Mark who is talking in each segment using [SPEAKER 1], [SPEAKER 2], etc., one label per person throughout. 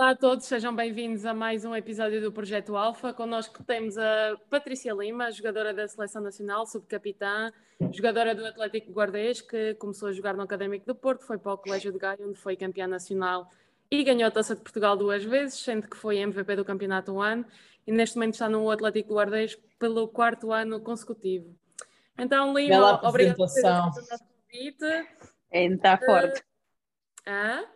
[SPEAKER 1] Olá a todos, sejam bem-vindos a mais um episódio do Projeto Alfa. Connosco temos a Patrícia Lima, jogadora da Seleção Nacional, subcapitã, jogadora do Atlético Guardês, que começou a jogar no Académico do Porto, foi para o Colégio de Gaia, onde foi campeã nacional e ganhou a Taça de Portugal duas vezes, sendo que foi MVP do campeonato um ano, e neste momento está no Atlético Guardês pelo quarto ano consecutivo. Então, Lima, obrigada por ter convite.
[SPEAKER 2] É entrar forte.
[SPEAKER 1] Ah?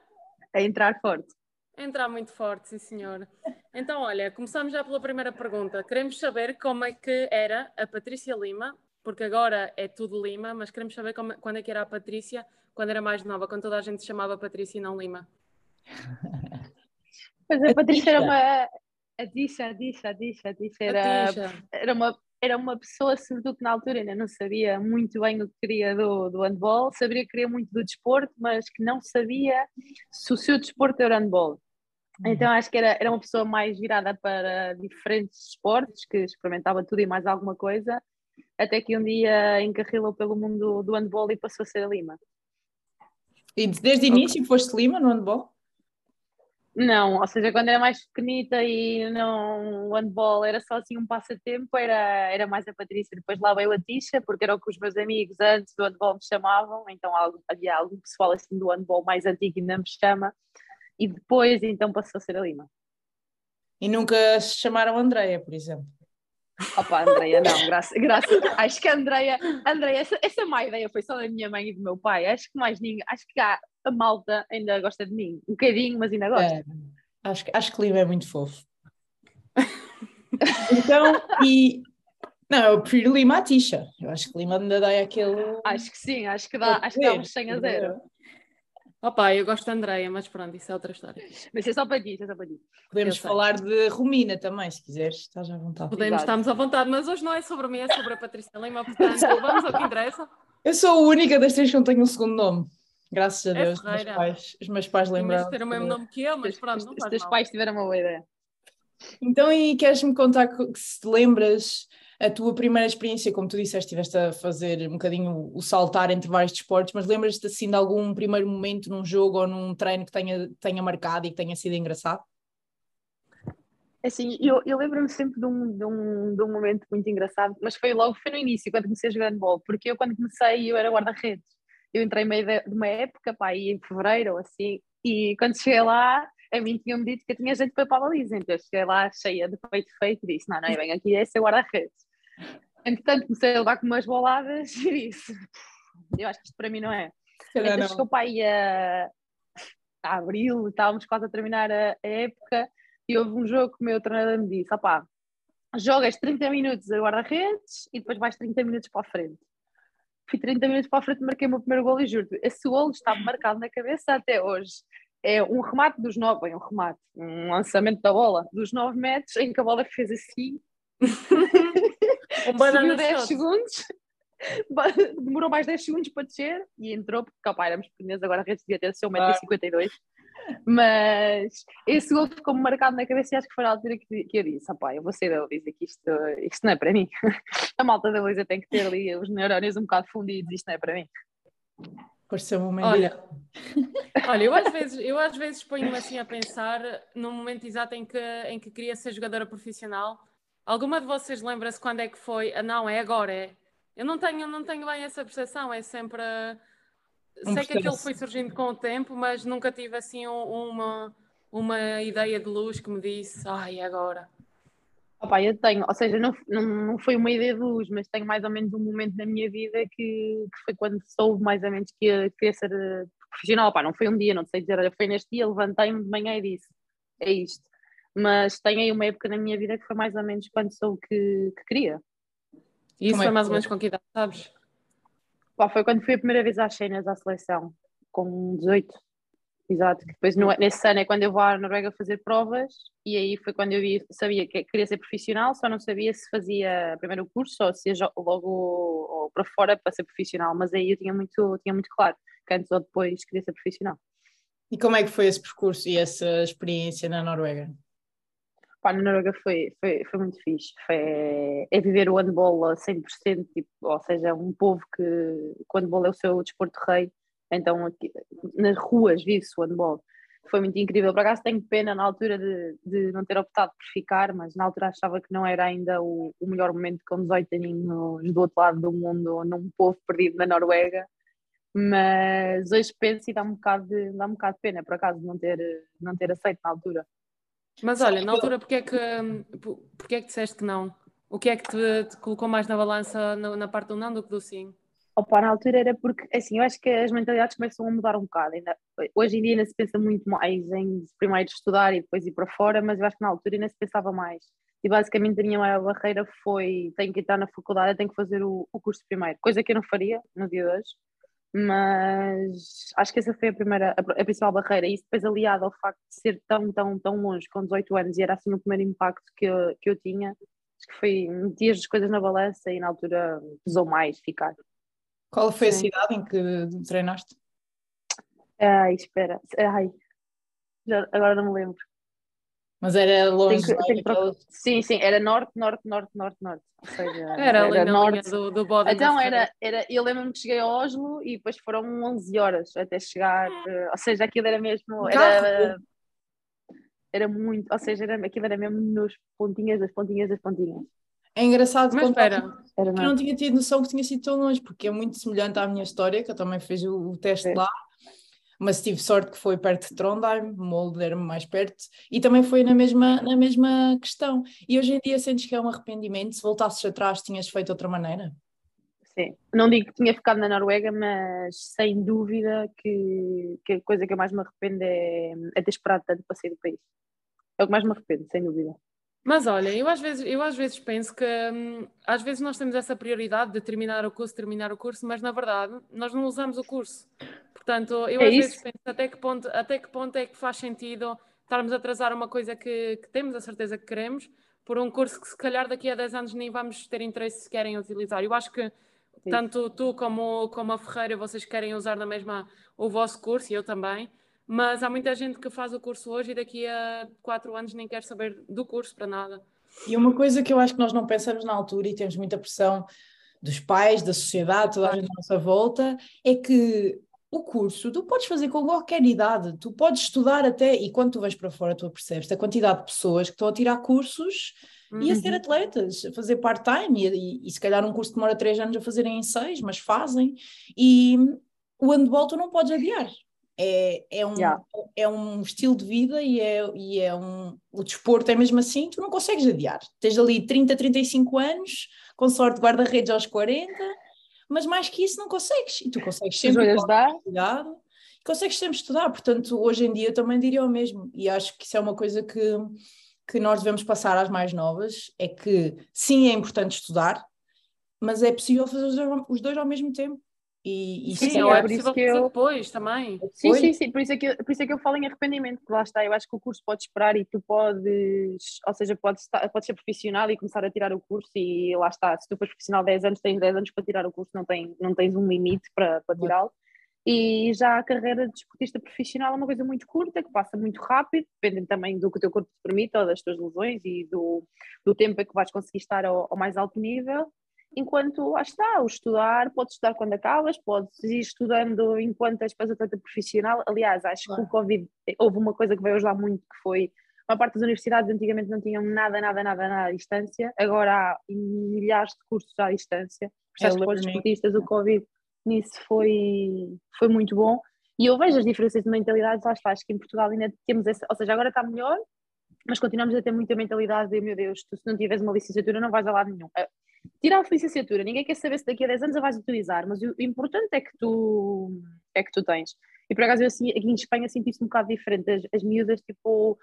[SPEAKER 2] É entrar forte.
[SPEAKER 1] Entrar muito forte, sim senhor. Então, olha, começamos já pela primeira pergunta. Queremos saber como é que era a Patrícia Lima, porque agora é tudo Lima, mas queremos saber como, quando é que era a Patrícia, quando era mais nova, quando toda a gente se chamava Patrícia e não Lima.
[SPEAKER 2] Pois a Patrícia era uma. A Tisha, a Tisha, a Tisha, a Tisha era, era, uma, era uma pessoa, sobretudo que na altura ainda não sabia muito bem o que queria do, do handball, sabia que queria muito do desporto, mas que não sabia se o seu desporto era handball. Então acho que era, era uma pessoa mais virada para diferentes esportes, que experimentava tudo e mais alguma coisa, até que um dia encarrilou pelo mundo do handball e passou a ser a Lima.
[SPEAKER 3] E desde o início foste Lima no handball?
[SPEAKER 2] Não, ou seja, quando era mais pequenita e não, o handball era só assim um passatempo, era, era mais a Patrícia. Depois lá veio a Tisha, porque era o que os meus amigos antes do handball me chamavam, então havia algum pessoal assim do handball mais antigo que ainda me chama e depois então passou a ser a Lima.
[SPEAKER 3] E nunca se chamaram Andreia, por exemplo?
[SPEAKER 2] Opa, Andreia, não, graças. Acho que a Andreia, Andreia essa, essa má ideia foi só da minha mãe e do meu pai. Acho que mais ninguém, acho que há, a malta ainda gosta de mim. Um bocadinho, mas ainda gosta. É,
[SPEAKER 3] acho, acho que Lima é muito fofo. então, e. Não, eu prefiro Lima à Tisha. Eu acho que Lima ainda dá aquele.
[SPEAKER 2] Acho que sim, acho que dá, acho que dá 100 a 0.
[SPEAKER 1] Opa, eu gosto da Andreia, mas pronto, isso é outra história.
[SPEAKER 2] Mas é só para ti, é só para ti.
[SPEAKER 3] Podemos falar de Romina também, se quiseres, estás à vontade.
[SPEAKER 1] Podemos, Exato. estamos à vontade, mas hoje não é sobre mim, é sobre a Patrícia Lima, portanto, vamos ao que interessa.
[SPEAKER 3] Eu sou a única das três que não tenho um segundo nome. Graças a é Deus, os meus pais, os meus pais lembraram.
[SPEAKER 1] ter o mesmo nome que eu, mas pronto,
[SPEAKER 2] não Os teus pais tiveram uma boa ideia.
[SPEAKER 3] Então, e queres-me contar se te lembras a tua primeira experiência, como tu disseste, estiveste a fazer um bocadinho o saltar entre vários desportos, mas lembras-te assim de algum primeiro momento num jogo ou num treino que tenha, tenha marcado e que tenha sido engraçado?
[SPEAKER 2] Assim, eu, eu lembro-me sempre de um, de, um, de um momento muito engraçado, mas foi logo, foi no início, quando comecei a jogar handball, porque eu quando comecei eu era guarda-redes. Eu entrei meio de, de uma época, pá, aí em fevereiro ou assim, e quando cheguei lá, a mim tinham-me dito que eu tinha gente para a baliza, então eu cheguei lá cheia de peito feito e disse, não, não, eu venho aqui é ser guarda-redes. Entretanto, comecei a levar com umas boladas e disse: Eu acho que isto para mim não é. então não. chegou para aí a, a abril, estávamos quase a terminar a, a, época, e houve um jogo que o meu treinador me disse: opá, jogas 30 minutos a guarda-redes e depois vais 30 minutos para a frente. Fui 30 minutos para a frente, marquei o meu primeiro gol e juro esse gol está marcado na cabeça até hoje. É um remate dos nove, bem, um remate, um lançamento da bola dos nove metros, em que a bola fez assim um banana 10 segundos, demorou mais 10 segundos para descer e entrou, porque opa, éramos pequenos, agora a rede devia ter seu 1,52m. Mas esse gol ficou-me marcado na cabeça e acho que foi a altura que, que eu disse: opá, eu vou sair da Luísa, que isto, isto não é para mim. a malta da Luísa tem que ter ali os neurónios um bocado fundidos, isto não é para mim.
[SPEAKER 3] Por ser um momento.
[SPEAKER 1] Olha, olha eu, às vezes, eu às vezes ponho-me assim a pensar no momento exato em que, em que queria ser jogadora profissional Alguma de vocês lembra-se quando é que foi? Ah, não, é agora, é. Eu não tenho, não tenho bem essa percepção, é sempre. Um Sei que aquilo foi surgindo com o tempo, mas nunca tive assim uma, uma ideia de luz que me disse, ai, agora.
[SPEAKER 2] Opa, eu tenho, ou seja, não, não, não foi uma ideia de luz, mas tenho mais ou menos um momento na minha vida que, que foi quando soube mais ou menos que ia, queria ser eh, profissional. Opa, não foi um dia, não sei dizer, olha, foi neste dia, levantei-me de manhã e disse: é isto mas tenho aí uma época na minha vida que foi mais ou menos quando sou o que, que queria.
[SPEAKER 1] E isso é foi mais ou menos com que idade, sabes?
[SPEAKER 2] Pá, foi quando fui a primeira vez às cenas à seleção, com 18. Exato, depois no, nesse ano é quando eu vou à Noruega fazer provas e aí foi quando eu vi, sabia que queria ser profissional, só não sabia se fazia primeiro o curso ou se ia logo ou para fora para ser profissional, mas aí eu tinha muito, tinha muito claro que antes ou depois queria ser profissional.
[SPEAKER 3] E como é que foi esse percurso e essa experiência na Noruega?
[SPEAKER 2] Pá, na Noruega foi, foi, foi muito fixe. Foi, é viver o handball a 100%, tipo, ou seja, um povo que, o handball é o seu desporto rei, então aqui, nas ruas vive-se o handball. foi muito incrível. Por acaso tenho pena na altura de, de não ter optado por ficar, mas na altura achava que não era ainda o, o melhor momento com 18 aninhos do outro lado do mundo, num povo perdido na Noruega. Mas hoje penso e dá um bocado de, dá um bocado de pena, por acaso, não ter, não ter aceito na altura.
[SPEAKER 1] Mas olha, na altura, porque é que, porque é que disseste que não? O que é que te, te colocou mais na balança na, na parte do não do que do sim?
[SPEAKER 2] Opa, na altura era porque, assim, eu acho que as mentalidades começam a mudar um bocado. Ainda, hoje em dia ainda se pensa muito mais em primeiro estudar e depois ir para fora, mas eu acho que na altura ainda se pensava mais. E basicamente a minha maior barreira foi: tenho que entrar na faculdade, tenho que fazer o, o curso primeiro, coisa que eu não faria no dia de hoje. Mas acho que essa foi a primeira, a, principal barreira. E isso depois aliado ao facto de ser tão, tão, tão longe, com 18 anos, e era assim o primeiro impacto que eu, que eu tinha, acho que foi meter as coisas na balança e na altura pesou mais ficar.
[SPEAKER 3] Qual foi Sim. a cidade em que treinaste?
[SPEAKER 2] Ai, espera. Ai, já, agora não me lembro.
[SPEAKER 3] Mas era longe.
[SPEAKER 2] Tenho que, tenho que... Sim, sim, era norte, norte, norte, norte, norte. Ou seja,
[SPEAKER 1] era, ali na norte. do, do bode.
[SPEAKER 2] Então era, era, eu lembro-me que cheguei a Oslo e depois foram 11 horas até chegar. Eh, ou seja, aquilo era mesmo. Era, era muito, ou seja, era, aquilo era mesmo nos pontinhas das pontinhas das pontinhas.
[SPEAKER 3] É engraçado
[SPEAKER 1] Mas espera.
[SPEAKER 3] eu não tinha tido noção que tinha sido tão longe, porque é muito semelhante à minha história, que eu também fiz o, o teste é. lá, mas tive sorte que foi perto de Trondheim, Molde era-me mais perto, e também foi na mesma, na mesma questão. E hoje em dia sentes que é um arrependimento? Se voltasses atrás, tinhas feito outra maneira?
[SPEAKER 2] Sim, não digo que tinha ficado na Noruega, mas sem dúvida que, que a coisa que eu mais me arrependo é, é ter esperado tanto para sair do país. É o que mais me arrependo, sem dúvida.
[SPEAKER 1] Mas olha, eu às vezes, eu às vezes penso que hum, às vezes nós temos essa prioridade de terminar o curso, terminar o curso, mas na verdade nós não usamos o curso. Portanto, eu é às isso? vezes penso até que, ponto, até que ponto é que faz sentido estarmos a atrasar uma coisa que, que temos a certeza que queremos por um curso que se calhar daqui a 10 anos nem vamos ter interesse se querem utilizar. Eu acho que tanto tu como, como a Ferreira, vocês querem usar na mesma o vosso curso e eu também. Mas há muita gente que faz o curso hoje e daqui a quatro anos nem quer saber do curso para nada.
[SPEAKER 3] E uma coisa que eu acho que nós não pensamos na altura e temos muita pressão dos pais, da sociedade, toda a gente à nossa volta, é que o curso tu podes fazer com qualquer idade, tu podes estudar até, e quando tu vais para fora tu percebes a quantidade de pessoas que estão a tirar cursos uhum. e a ser uhum. atletas, a fazer part-time, e, e, e, se calhar um curso que demora três anos a fazerem em seis, mas fazem, e o handball tu não podes adiar, é, é, um, yeah. é um estilo de vida e é, e é um. O desporto é mesmo assim, tu não consegues adiar. Tens ali 30, 35 anos, com sorte guarda-redes aos 40, mas mais que isso não consegues. E tu consegues sempre
[SPEAKER 2] estudar.
[SPEAKER 3] Consegues sempre estudar. Portanto, hoje em dia eu também diria o mesmo. E acho que isso é uma coisa que, que nós devemos passar às mais novas: é que sim, é importante estudar, mas é possível fazer os dois, os dois ao mesmo tempo. E,
[SPEAKER 1] e sim, é, é por isso que eu depois também.
[SPEAKER 2] Sim, sim, sim, por isso, é que, por isso é que eu falo em arrependimento, porque lá está, eu acho que o curso pode esperar e tu podes, ou seja, podes, estar, podes ser profissional e começar a tirar o curso e lá está, se tu fores profissional 10 anos, tens 10 anos para tirar o curso, não, tem, não tens um limite para, para tirá-lo. E já a carreira de desportista profissional é uma coisa muito curta, que passa muito rápido, dependendo também do que o teu corpo te permite, ou das tuas lesões e do, do tempo em que vais conseguir estar ao, ao mais alto nível enquanto lá está, o estudar, podes estudar quando acabas, podes ir estudando enquanto és atleta profissional. Aliás, acho claro. que o Covid houve uma coisa que veio ajudar muito que foi uma parte das universidades antigamente não tinham nada, nada, nada, nada à distância, agora há milhares de cursos à distância. É, para os esportistas, o Covid nisso foi, foi muito bom. E eu vejo as diferenças de mentalidades, lá está, acho que em Portugal ainda temos essa, ou seja, agora está melhor, mas continuamos a ter muita mentalidade de, meu Deus, tu se não tiveres uma licenciatura não vais a lado nenhum. Tirar a licenciatura, ninguém quer saber se daqui a 10 anos a vais utilizar, mas o importante é que tu, é que tu tens. E por acaso eu assim, aqui em Espanha sinto isso um bocado diferente, as, as miúdas tipo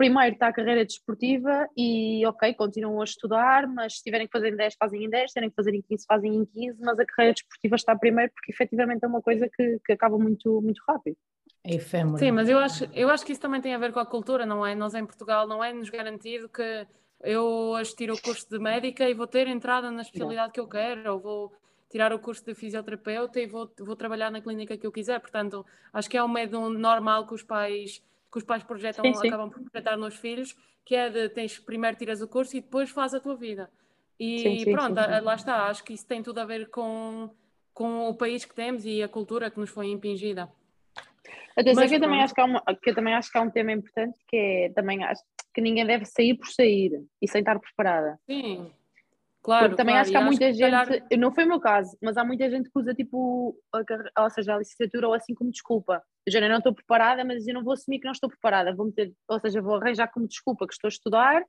[SPEAKER 2] primeiro está a carreira desportiva e ok, continuam a estudar, mas se tiverem que fazer em 10 fazem em 10, se tiverem que fazer em 15 fazem em 15, mas a carreira desportiva está primeiro porque efetivamente é uma coisa que, que acaba muito, muito rápido.
[SPEAKER 3] É efêmero.
[SPEAKER 1] Sim, mas eu acho, eu acho que isso também tem a ver com a cultura, não é? Nós em Portugal não é nos garantido que eu hoje tiro o curso de médica e vou ter entrada na especialidade que eu quero, ou vou tirar o curso de fisioterapeuta e vou, vou trabalhar na clínica que eu quiser. Portanto, acho que é um medo normal que os pais que os pais projetam, sim, sim. acabam por projetar nos filhos, que é de tens primeiro tiras o curso e depois faz a tua vida. E sim, pronto, lá está, acho que isso tem tudo a ver com, com o país que temos e a cultura que nos foi impingida.
[SPEAKER 2] Atenção, que eu, também acho que, há uma, que eu também acho que há um tema importante que é também acho que ninguém deve sair por sair e sem estar preparada.
[SPEAKER 1] Sim, claro.
[SPEAKER 2] Porque também
[SPEAKER 1] claro.
[SPEAKER 2] acho que há muita
[SPEAKER 1] que,
[SPEAKER 2] gente,
[SPEAKER 1] calhar,
[SPEAKER 2] não foi o meu caso, mas há muita gente que usa tipo, a, ou seja, a licenciatura ou assim como desculpa. Eu já não estou preparada, mas eu não vou assumir que não estou preparada. Vou meter, ou seja, vou arranjar como desculpa que estou a estudar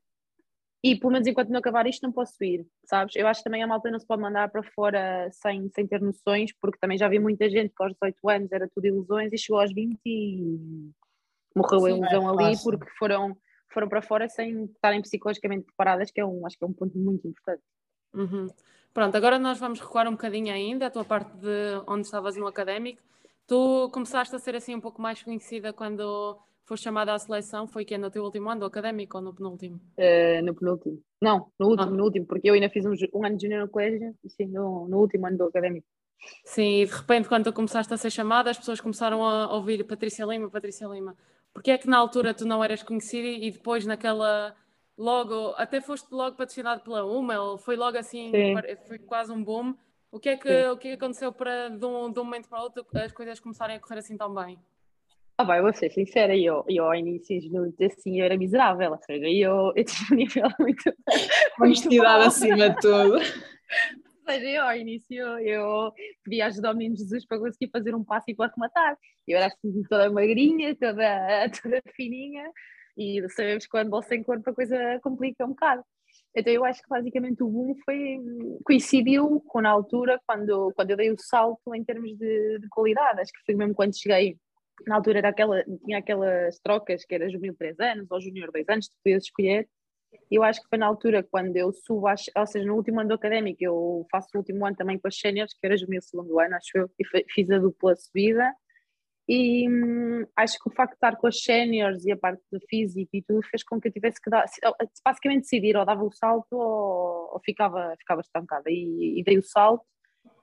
[SPEAKER 2] e pelo menos enquanto não acabar isto não posso ir, sabes? Eu acho que também a malta não se pode mandar para fora sem, sem ter noções, porque também já vi muita gente que aos 18 anos era tudo ilusões e chegou aos 20 e morreu a ilusão
[SPEAKER 3] é
[SPEAKER 2] ali porque foram, foram para fora sem estarem psicologicamente preparadas, que é um, acho que é um ponto muito importante.
[SPEAKER 1] Uhum. Pronto, agora nós vamos recuar um bocadinho ainda, a tua parte de onde estavas no académico. Tu começaste a ser assim um pouco mais conhecida quando foste chamada à seleção, foi que é no teu último ano do académico ou no penúltimo?
[SPEAKER 2] Eh, no penúltimo. Não, no último,
[SPEAKER 1] Ah.
[SPEAKER 2] no último, porque eu ainda fiz um, um ano de junior no colégio, sim, no, no último ano do académico.
[SPEAKER 1] Sim, e de repente, quando tu começaste a ser chamada, as pessoas começaram a ouvir Patrícia Lima, Patrícia Lima. Porquê é que na altura tu não eras conhecida e depois naquela. Logo, até foste logo patrocinado pela Hummel, foi logo assim,
[SPEAKER 2] Sim.
[SPEAKER 1] foi quase um boom. O que é que,
[SPEAKER 2] Sim.
[SPEAKER 1] o que é que aconteceu para de um, de um momento para o outro as coisas começarem a correr assim tão bem?
[SPEAKER 2] Ah, vai, vou ser sincera, eu, eu ao início, no- assim, eu era miserável, ou seja, eu, eu tinha um nível muito,
[SPEAKER 3] Honestidade acima de tudo.
[SPEAKER 2] Seja, eu ao início eu pedia ajuda ao menino Jesus para conseguir fazer um passo e para rematar. Eu era assim toda magrinha, toda, toda fininha, e sabemos que quando bolsa sem corpo a coisa complica um bocado. Então eu acho que basicamente o boom foi, coincidiu com na altura quando, quando eu dei o salto em termos de, de qualidade. Acho que foi mesmo quando cheguei, na altura era aquela, tinha aquelas trocas que era juvenil 3 anos ou júnior 2 anos, tu podias escolher. Eu acho que foi na altura quando eu subo, às, ou seja, no último ano académico, eu faço o último ano também com as séniores, que era juvenil segundo ano, acho eu, e fe- fiz a dupla subida. E hum, acho que o facto de estar com as séniores e a parte do físico e tudo fez com que eu tivesse que dar, basicamente decidir, ou dava o salto ou, ou ficava, ficava estancada. E, e dei o salto,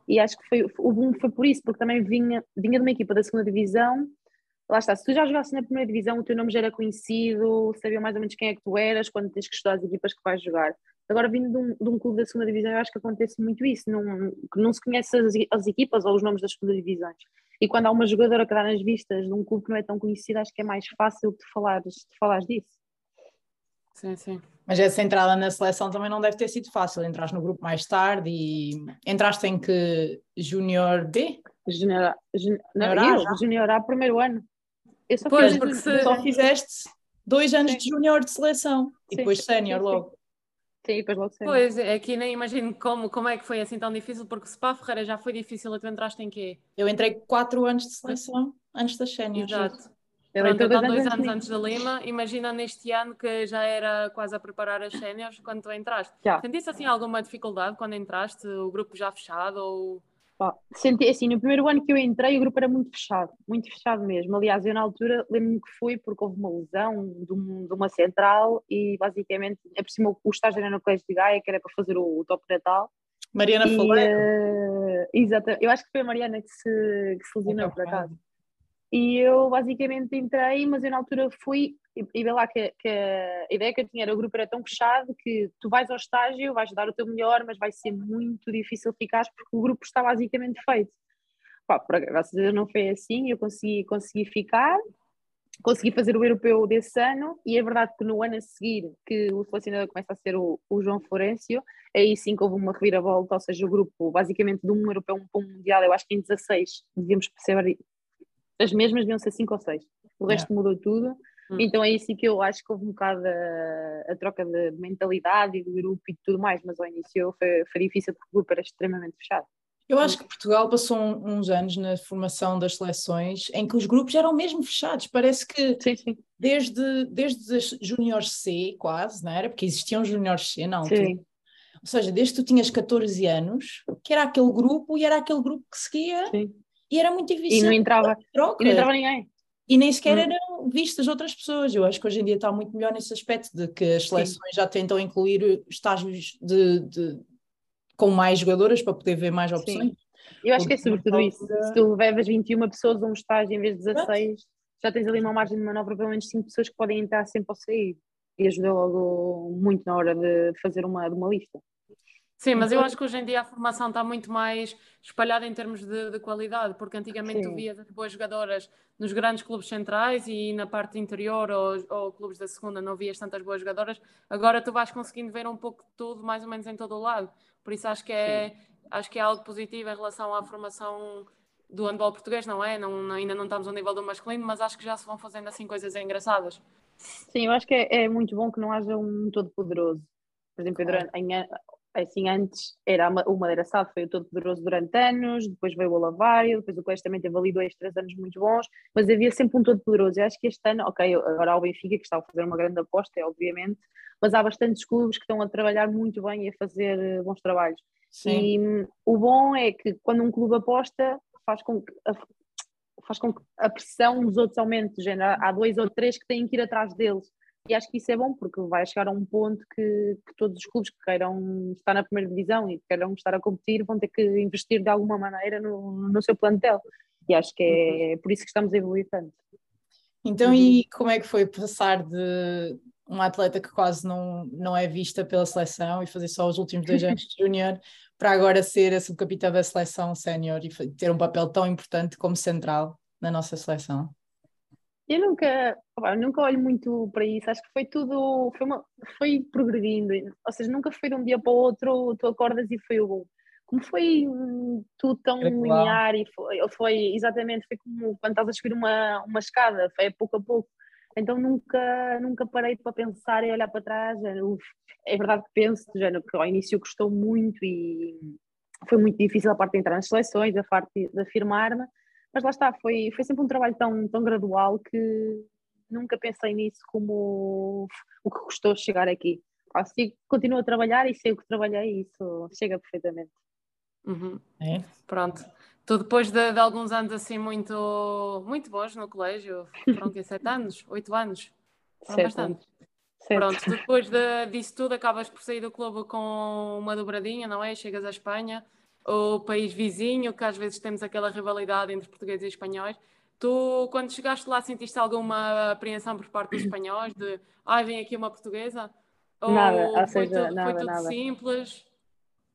[SPEAKER 2] e acho que foi, o boom foi por isso, porque também vinha, vinha de uma equipa da segunda divisão. Lá está, se tu já jogasses na primeira divisão, o teu nome já era conhecido, sabia mais ou menos quem é que tu eras, quando tens que estudar as equipas que vais jogar. Agora, vindo de um, de um clube da segunda divisão, eu acho que acontece muito isso, não, que não se conhece as, as equipas ou os nomes das segunda divisões. E quando há uma jogadora que dá nas vistas de um clube que não é tão conhecido, acho que é mais fácil de falares, de falares disso.
[SPEAKER 1] Sim, sim.
[SPEAKER 3] Mas essa entrada na seleção também não deve ter sido fácil. Entraste no grupo mais tarde e entraste em que Júnior B?
[SPEAKER 2] Junior, A- jun- não,
[SPEAKER 3] Junior A,
[SPEAKER 2] eu,
[SPEAKER 3] já?
[SPEAKER 2] Junior A, primeiro ano. Eu só
[SPEAKER 1] Pois,
[SPEAKER 2] fiz-
[SPEAKER 1] porque se-
[SPEAKER 3] Só fizeste dois anos
[SPEAKER 2] Sim.
[SPEAKER 3] de Júnior de seleção e
[SPEAKER 2] Sim,
[SPEAKER 3] depois sénior logo.
[SPEAKER 2] Sim, depois logo sénior.
[SPEAKER 1] Pois, é que nem imagino como, como é que foi assim tão difícil, porque se para a Ferreira já foi difícil, e tu entraste em quê?
[SPEAKER 3] Eu entrei quatro anos de seleção antes das séniores.
[SPEAKER 1] Exato.
[SPEAKER 2] Eu
[SPEAKER 1] Pronto,
[SPEAKER 2] entrei
[SPEAKER 1] então
[SPEAKER 2] dois anos mim.
[SPEAKER 1] antes da Lima, imagina neste ano que já era quase a preparar as séniores quando tu entraste.
[SPEAKER 2] Já.
[SPEAKER 1] Sentiste assim alguma dificuldade quando entraste, o grupo já fechado ou...
[SPEAKER 2] Pá, senti assim, no primeiro ano que eu entrei, o grupo era muito fechado, muito fechado mesmo. Aliás, eu na altura lembro-me que fui porque houve uma lesão de, um- de uma central e basicamente, é por cima o estágio era no Colégio de Gaia, que era para fazer o, o top natal.
[SPEAKER 3] Mariana
[SPEAKER 2] E,
[SPEAKER 3] Faleiro.
[SPEAKER 2] eh, exato, eu acho que foi a Mariana que se, que se lesionou, por acaso. E eu basicamente entrei, mas eu na altura fui e, e vê lá que, que a ideia que eu tinha era o grupo era tão fechado que tu vais ao estágio, vais dar o teu melhor, mas vai ser muito difícil ficar porque o grupo está basicamente feito. Pá, por graças a Deus não foi assim, eu consegui, consegui ficar, consegui fazer o europeu desse ano e é verdade que no ano a seguir que o selecionador começa a ser o, o João Florencio, aí sim que houve uma reviravolta, ou seja, o grupo basicamente de um europeu para um mundial, eu acho que em 16 devíamos perceber as mesmas deviam ser 5 ou 6. O resto mudou tudo.
[SPEAKER 1] Hum.
[SPEAKER 2] Então é isso que eu acho que houve um bocado a, a troca de mentalidade e do grupo e tudo mais, mas ao início foi, foi difícil porque o grupo era extremamente fechado.
[SPEAKER 3] Eu acho que Portugal passou um- uns anos na formação das seleções em que os grupos eram mesmo fechados. Parece que
[SPEAKER 2] Sim, sim.
[SPEAKER 3] desde, desde as Júnior C, quase, não era? Porque existiam Júnior C na altura.
[SPEAKER 2] sim.
[SPEAKER 3] Ou seja, desde que tu tinhas 14 anos, que era aquele grupo e era aquele grupo que seguia
[SPEAKER 2] sim.
[SPEAKER 3] E era muito
[SPEAKER 2] E
[SPEAKER 3] difícil.
[SPEAKER 2] não entrava,
[SPEAKER 3] troca.
[SPEAKER 2] e não entrava ninguém.
[SPEAKER 3] E nem sequer
[SPEAKER 1] Hum.
[SPEAKER 3] eram vistas outras pessoas. Eu acho que hoje em dia está muito melhor nesse aspecto de que as seleções já tentam incluir estágios de, de- com mais jogadoras para poder ver mais opções.
[SPEAKER 2] Eu acho que é sobretudo isso. Se tu levas 21 pessoas a um estágio em vez de 16, já tens ali uma margem de manobra pelo menos 5 pessoas que podem entrar sempre ou sair. E ajuda logo muito na hora de fazer uma, de uma lista.
[SPEAKER 1] Sim, mas eu acho que hoje em dia a formação está muito mais espalhada em termos de, de qualidade, porque antigamente Sim. tu vias as boas jogadoras nos grandes clubes centrais e na parte interior ou, ou, clubes da segunda não vias tantas boas jogadoras. Agora tu vais conseguindo ver um pouco de tudo, mais ou menos em todo o lado. Por isso acho que é, acho que é algo positivo em relação à formação do handball português, não é? Não, ainda não estamos ao nível do masculino, mas acho que já se vão fazendo assim coisas engraçadas.
[SPEAKER 2] Sim, eu acho que é, é muito bom que não haja um todo poderoso. Por exemplo, claro. em, assim, antes era o Madeira Sado, foi o todo poderoso durante anos, depois veio o Lavário, depois o Colégio também teve ali dois, três anos muito bons, mas havia sempre um todo poderoso. Eu acho que este ano, ok, agora há o Benfica que está a fazer uma grande aposta, obviamente, mas há bastantes clubes que estão a trabalhar muito bem e a fazer eh, bons trabalhos. Sim. E hum, o bom é que quando um clube aposta, faz com que a, faz com que a pressão dos outros aumente, género, há dois ou três que têm que ir atrás deles. E acho que isso é bom porque vai chegar a um ponto que, que todos os clubes que queiram estar na primeira divisão e que queiram estar a competir vão ter que investir de alguma maneira no, no seu plantel. E acho que é, é por isso que estamos a evoluir tanto.
[SPEAKER 3] Então, e como é que foi passar de uma atleta que quase não, não é vista pela seleção e fazer só os últimos dois anos de júnior para agora ser a subcapitã da seleção sénior e ter um papel tão importante como central na nossa seleção?
[SPEAKER 2] Eu nunca, nunca olho muito para isso, acho que foi tudo, foi, uma, foi progredindo, ou seja, nunca foi de um dia para o outro, tu acordas e foi o bom. Como foi tudo tão linear e foi, foi, exatamente, foi como quando estás a subir uma, uma escada, foi pouco a pouco. Então nunca, nunca parei para pensar e olhar para trás. É verdade que penso, género, que ao início custou muito e foi muito difícil a parte de entrar nas seleções, a parte de afirmar-me, mas lá está, foi, foi sempre um trabalho tão, tão gradual que nunca pensei nisso como o que custou chegar aqui. Assim, continuo a trabalhar e sei o que trabalhei e isso chega perfeitamente.
[SPEAKER 1] Uhum. É. Pronto. Tu depois de, de, alguns anos assim muito, muito bons no colégio, foram que sete anos? Oito anos? Foram bastante. Pronto, depois de, disso tudo acabas por sair do clube com uma dobradinha, não é? Chegas à Espanha, o país vizinho, que às vezes temos aquela rivalidade entre portugueses e espanhóis. Tu, quando chegaste lá, sentiste alguma apreensão por parte dos espanhóis de ai, ah, vem aqui uma portuguesa?
[SPEAKER 2] Ou nada, ou
[SPEAKER 1] foi
[SPEAKER 2] seja,
[SPEAKER 1] tudo,
[SPEAKER 2] nada,
[SPEAKER 1] foi tudo
[SPEAKER 2] nada.
[SPEAKER 1] simples?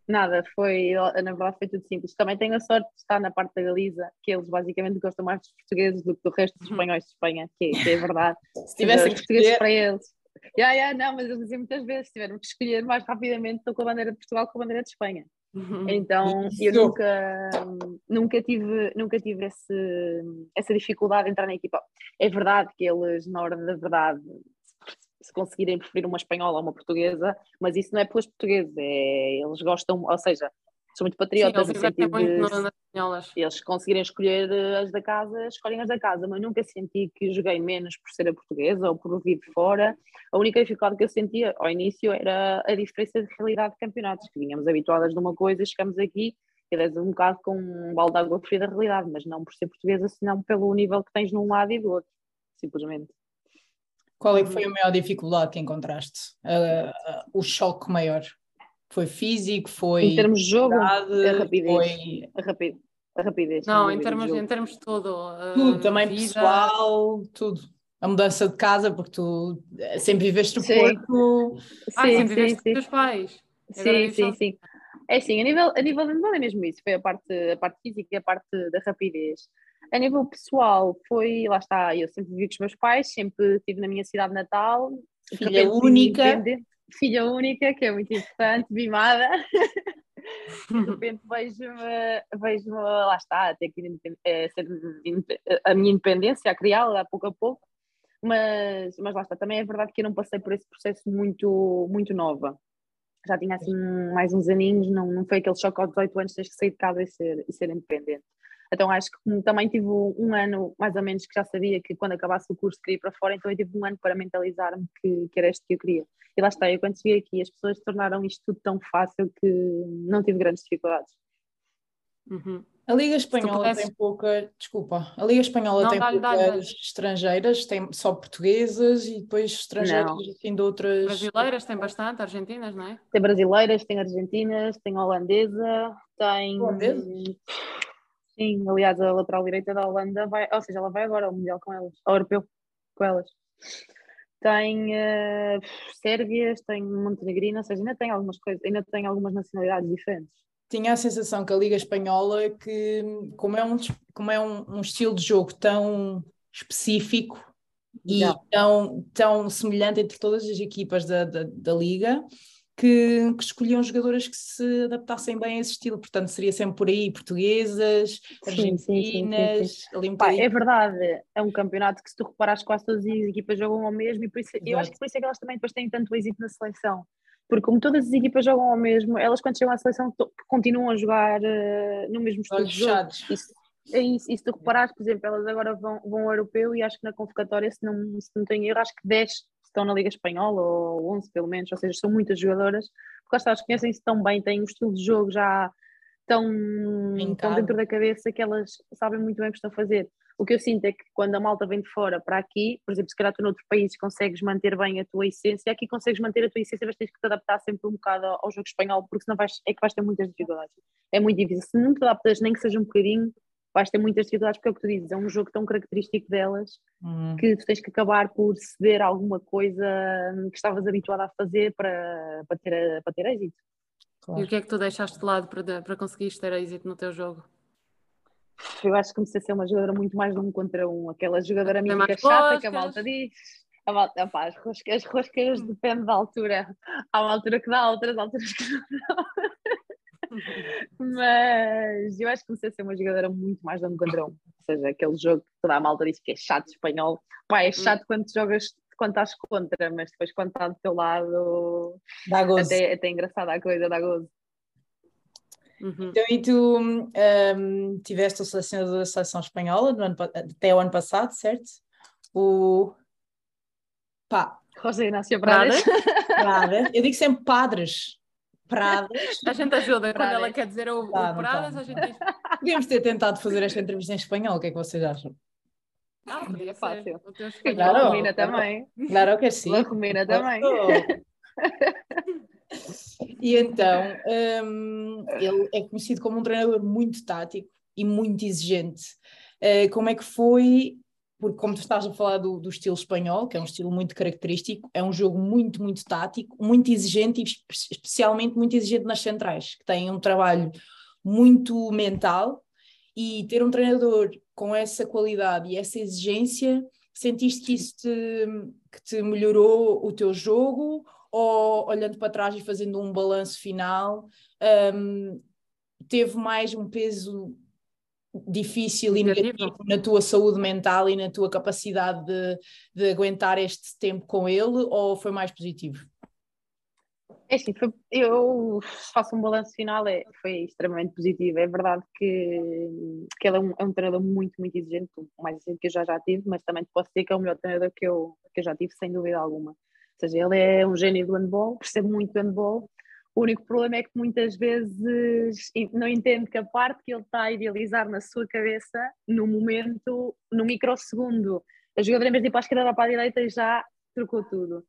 [SPEAKER 2] Nada, foi, na verdade foi tudo simples. Também tenho a sorte de estar na parte da Galiza, que eles basicamente gostam mais dos portugueses do que do resto dos uhum. espanhóis de Espanha, que, que é verdade.
[SPEAKER 3] Se tivessem portugueses
[SPEAKER 2] para eles. Yeah, yeah, não, mas eles dizem muitas vezes, tiveram que escolher mais rapidamente, estou com a bandeira de Portugal com a bandeira de Espanha. Uhum. Então eu nunca, nunca tive, nunca tive esse, essa dificuldade de entrar na equipa. É verdade que eles, na hora da verdade, se conseguirem preferir uma espanhola ou uma portuguesa, mas isso não é pelas portuguesas, é, eles gostam, ou seja, são muito patriotas Sim, eles, de, eles conseguirem escolher eh, as da casa, escolhem as da casa, mas nunca senti que joguei menos por ser a portuguesa ou por vir de fora. A única dificuldade que eu sentia ao início era a diferença de realidade de campeonatos, que vinhamos habituadas numa coisa, chegamos aqui e és um bocado com um balde de água fria da realidade, mas não por ser portuguesa, senão pelo nível que tens num lado e do outro, simplesmente.
[SPEAKER 3] Qual é que foi a maior dificuldade que encontraste? Uh, uh, o choque maior? Foi físico? Foi.
[SPEAKER 2] Em termos de jogo, a rapidez. Foi... A, rapidez. A rapidez
[SPEAKER 1] Não, em termos, em termos de tudo.
[SPEAKER 3] Uh, tudo, também vida. pessoal, tudo. A mudança de casa, porque tu eh, sempre viveste no Porto.
[SPEAKER 1] Ah, sim, sempre viveste com os teus pais.
[SPEAKER 2] Sim, sim, sim. É assim, a nível, a nível de é mesmo isso, foi a parte, a parte física e a parte da rapidez. A nível pessoal, foi, lá está, eu sempre vivi com os meus pais, sempre estive na minha cidade natal.
[SPEAKER 3] Filha única
[SPEAKER 2] filha única, que é muito importante, mimada. de repente vejo-me, vejo lá está, até que ser, a minha independência, a criá-la a pouco a pouco, mas, mas lá está, também é verdade que eu não passei por esse processo muito, muito nova. Já tinha assim mais uns aninhos, não, não foi aquele choque aos 18 anos, tens que sair de casa e ser, e ser independente. Então acho que também tive um ano, mais ou menos, que já sabia que quando acabasse o curso queria ir para fora, então eu tive um ano para mentalizar-me que, que era este que eu queria. E lá está, eu quando cheguei aqui, as pessoas tornaram isto tudo tão fácil que não tive grandes dificuldades.
[SPEAKER 3] Uhum. A Liga Espanhola tem pouca, desculpa, a Liga Espanhola não, tem poucas estrangeiras, tem só portuguesas e depois estrangeiras assim de outras.
[SPEAKER 1] Brasileiras tem bastante, argentinas, não é?
[SPEAKER 2] Tem brasileiras, tem argentinas, tem holandesa, tem. Holandesa? Sim, aliás, a lateral direita da Holanda vai, ou seja, ela vai agora ao Mundial com elas, ao Europeu com elas. tem uh, sérvias, tem montenegrinas, ou seja, ainda tem algumas coisas, ainda tem algumas nacionalidades diferentes.
[SPEAKER 3] Tinha a sensação que a Liga Espanhola, que como é um, como é um, um estilo de jogo tão específico e tão, tão semelhante entre todas as equipas da, da, da Liga, que, que, escolhiam jogadoras que se adaptassem bem a esse estilo, portanto seria sempre por aí portuguesas, argentinas,
[SPEAKER 2] Pá, É verdade, é um campeonato que se tu reparares quase todas as equipas jogam ao mesmo e por isso, eu acho que por isso é que elas também depois têm tanto êxito na seleção, porque como todas as equipas jogam ao mesmo, elas quando chegam à seleção continuam a jogar uh, no mesmo estilo de jogo. Isso, é isso, e se tu reparares, por exemplo, elas agora vão, vão ao europeu e acho que na convocatória, se não, se não tenho erro, acho que 10 estão na Liga Espanhola, ou 11 pelo menos, ou seja, são muitas jogadoras, porque elas conhecem-se tão bem, têm um estilo de jogo já tão, tão dentro da cabeça que elas sabem muito bem o que estão a fazer. O que eu sinto é que quando a malta vem de fora para aqui, por exemplo, se calhar tu noutro país consegues manter bem a tua essência, aqui consegues manter a tua essência, mas tens que te adaptar sempre um bocado ao jogo espanhol, porque senão vais, é que vais ter muitas dificuldades. É muito difícil. Se não te adaptas nem que seja um bocadinho, vais ter muitas dificuldades, porque é o que tu dizes, é um jogo tão característico delas uhum. que tu tens que acabar por ceder alguma coisa que estavas habituada a fazer para, para, ter, para ter êxito.
[SPEAKER 1] Claro. E o que é que tu deixaste de lado para, para conseguires ter êxito no teu jogo?
[SPEAKER 2] Eu acho que comecei a ser uma jogadora muito mais de um contra um, aquela jogadora mítica chata roscas. que a malta diz. A malta, opa, as, roscas, as roscas hum. depende da altura. Há uma altura que dá, outras alturas que não dá. Mas eu acho que comecei a ser uma jogadora muito mais de um contra um. Ou seja, aquele jogo que toda a malta diz que é chato espanhol. Pá, é hum. chato quando jogas quando estás contra, mas depois quando está do teu lado
[SPEAKER 3] dá gozo.
[SPEAKER 2] Até, até engraçada a coisa, dá gozo.
[SPEAKER 3] Uhum. Então, e tu um, tiveste o selecionador da seleção espanhola ano, até o ano passado, certo? O
[SPEAKER 2] pá. José Inácio Pradas.
[SPEAKER 3] Pradas. Eu digo sempre padres. Pradas.
[SPEAKER 1] A gente ajuda Pradas. quando ela quer dizer o, tá, o Pradas, tá. a gente diz.
[SPEAKER 3] Podíamos ter tentado fazer esta entrevista em espanhol, o que é que vocês acham?
[SPEAKER 2] Ah, podia fácil. O teu espanhol. Claro, Romina também.
[SPEAKER 3] Claro que sim.
[SPEAKER 2] A Romina também.
[SPEAKER 3] e então, um, ele é conhecido como um treinador muito tático e muito exigente. Uh, como é que foi porque como tu estás a falar do, do, estilo espanhol, que é um estilo muito característico, é um jogo muito, muito tático, muito exigente e especialmente muito exigente nas centrais, que têm um trabalho muito mental e ter um treinador com essa qualidade e essa exigência, sentiste que isso te, que te melhorou o teu jogo? Ou olhando para trás e fazendo um balanço final, um, teve mais um peso difícil e negativo na tua saúde mental e na tua capacidade de, de aguentar este tempo com ele ou foi mais positivo?
[SPEAKER 2] É sim, foi, eu faço um balanço final, é, foi extremamente positivo. É verdade que, que ele é um, é um treinador muito, muito exigente, o mais exigente que eu já, já tive, mas também posso dizer que é o melhor treinador que eu, que eu já tive, sem dúvida alguma. Ou seja, ele é um gênio do handball, percebe muito do handball o único problema é que muitas vezes não entende que a parte que ele está a idealizar na sua cabeça, no momento, no microsegundo, a jogadora em vez de ir para a esquerda vai para a direita já trocou tudo.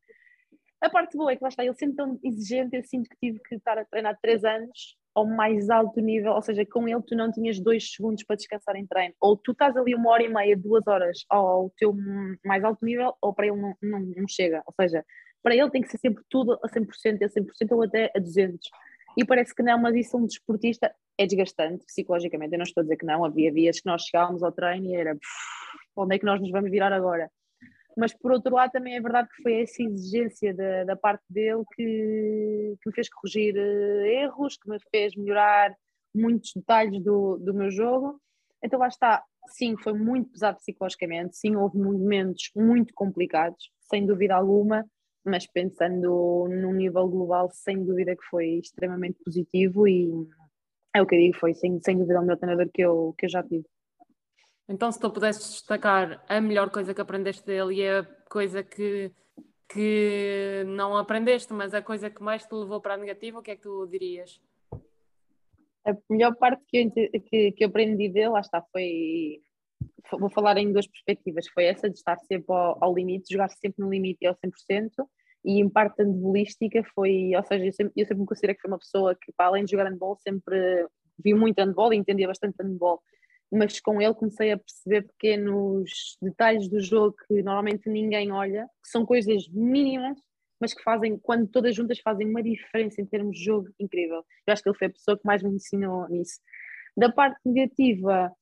[SPEAKER 2] A parte boa é que lá está, ele sempre tão exigente, eu sinto que tive que estar a treinar três anos ao mais alto nível, ou seja, com ele tu não tinhas dois segundos para descansar em treino, ou tu estás ali uma hora e meia, duas horas ao teu mais alto nível, ou para ele não, não, não chega, ou seja, para ele tem que ser sempre tudo a 100%, a 100% ou até a 200%. E parece que não, mas isso um desportista é desgastante psicologicamente. Eu não estou a dizer que não, havia dias que nós chegávamos ao treino e era onde é que nós nos vamos virar agora? Mas por outro lado, também é verdade que foi essa exigência da, da parte dele que, que me fez corrigir eh, erros, que me fez melhorar muitos detalhes do, do meu jogo. Então lá está, sim, foi muito pesado psicologicamente, sim, houve momentos muito complicados, sem dúvida alguma, mas pensando num nível global, sem dúvida que foi extremamente positivo e é o que eu digo, foi sem, sem dúvida o meu treinador que eu, que eu já tive.
[SPEAKER 1] Então, se tu pudesses destacar a melhor coisa que aprendeste dele e a coisa que, que não aprendeste, mas a coisa que mais te levou para a negativa, o que é que tu dirias?
[SPEAKER 2] A melhor parte que eu, que, que eu aprendi dele, lá está, foi vou falar em duas perspectivas, foi essa de estar sempre ao, ao limite, jogar sempre no limite e ao 100%, e em parte handbolística foi, ou seja, eu sempre, eu sempre me considero que foi uma pessoa que, para além de jogar handball, sempre vi muito handball e entendia bastante handball. mas com ele comecei a perceber pequenos detalhes do jogo que normalmente ninguém olha, que são coisas mínimas, mas que fazem, quando todas juntas, fazem uma diferença em termos de jogo incrível. Eu acho que ele foi a pessoa que mais me ensinou nisso. Da parte negativa,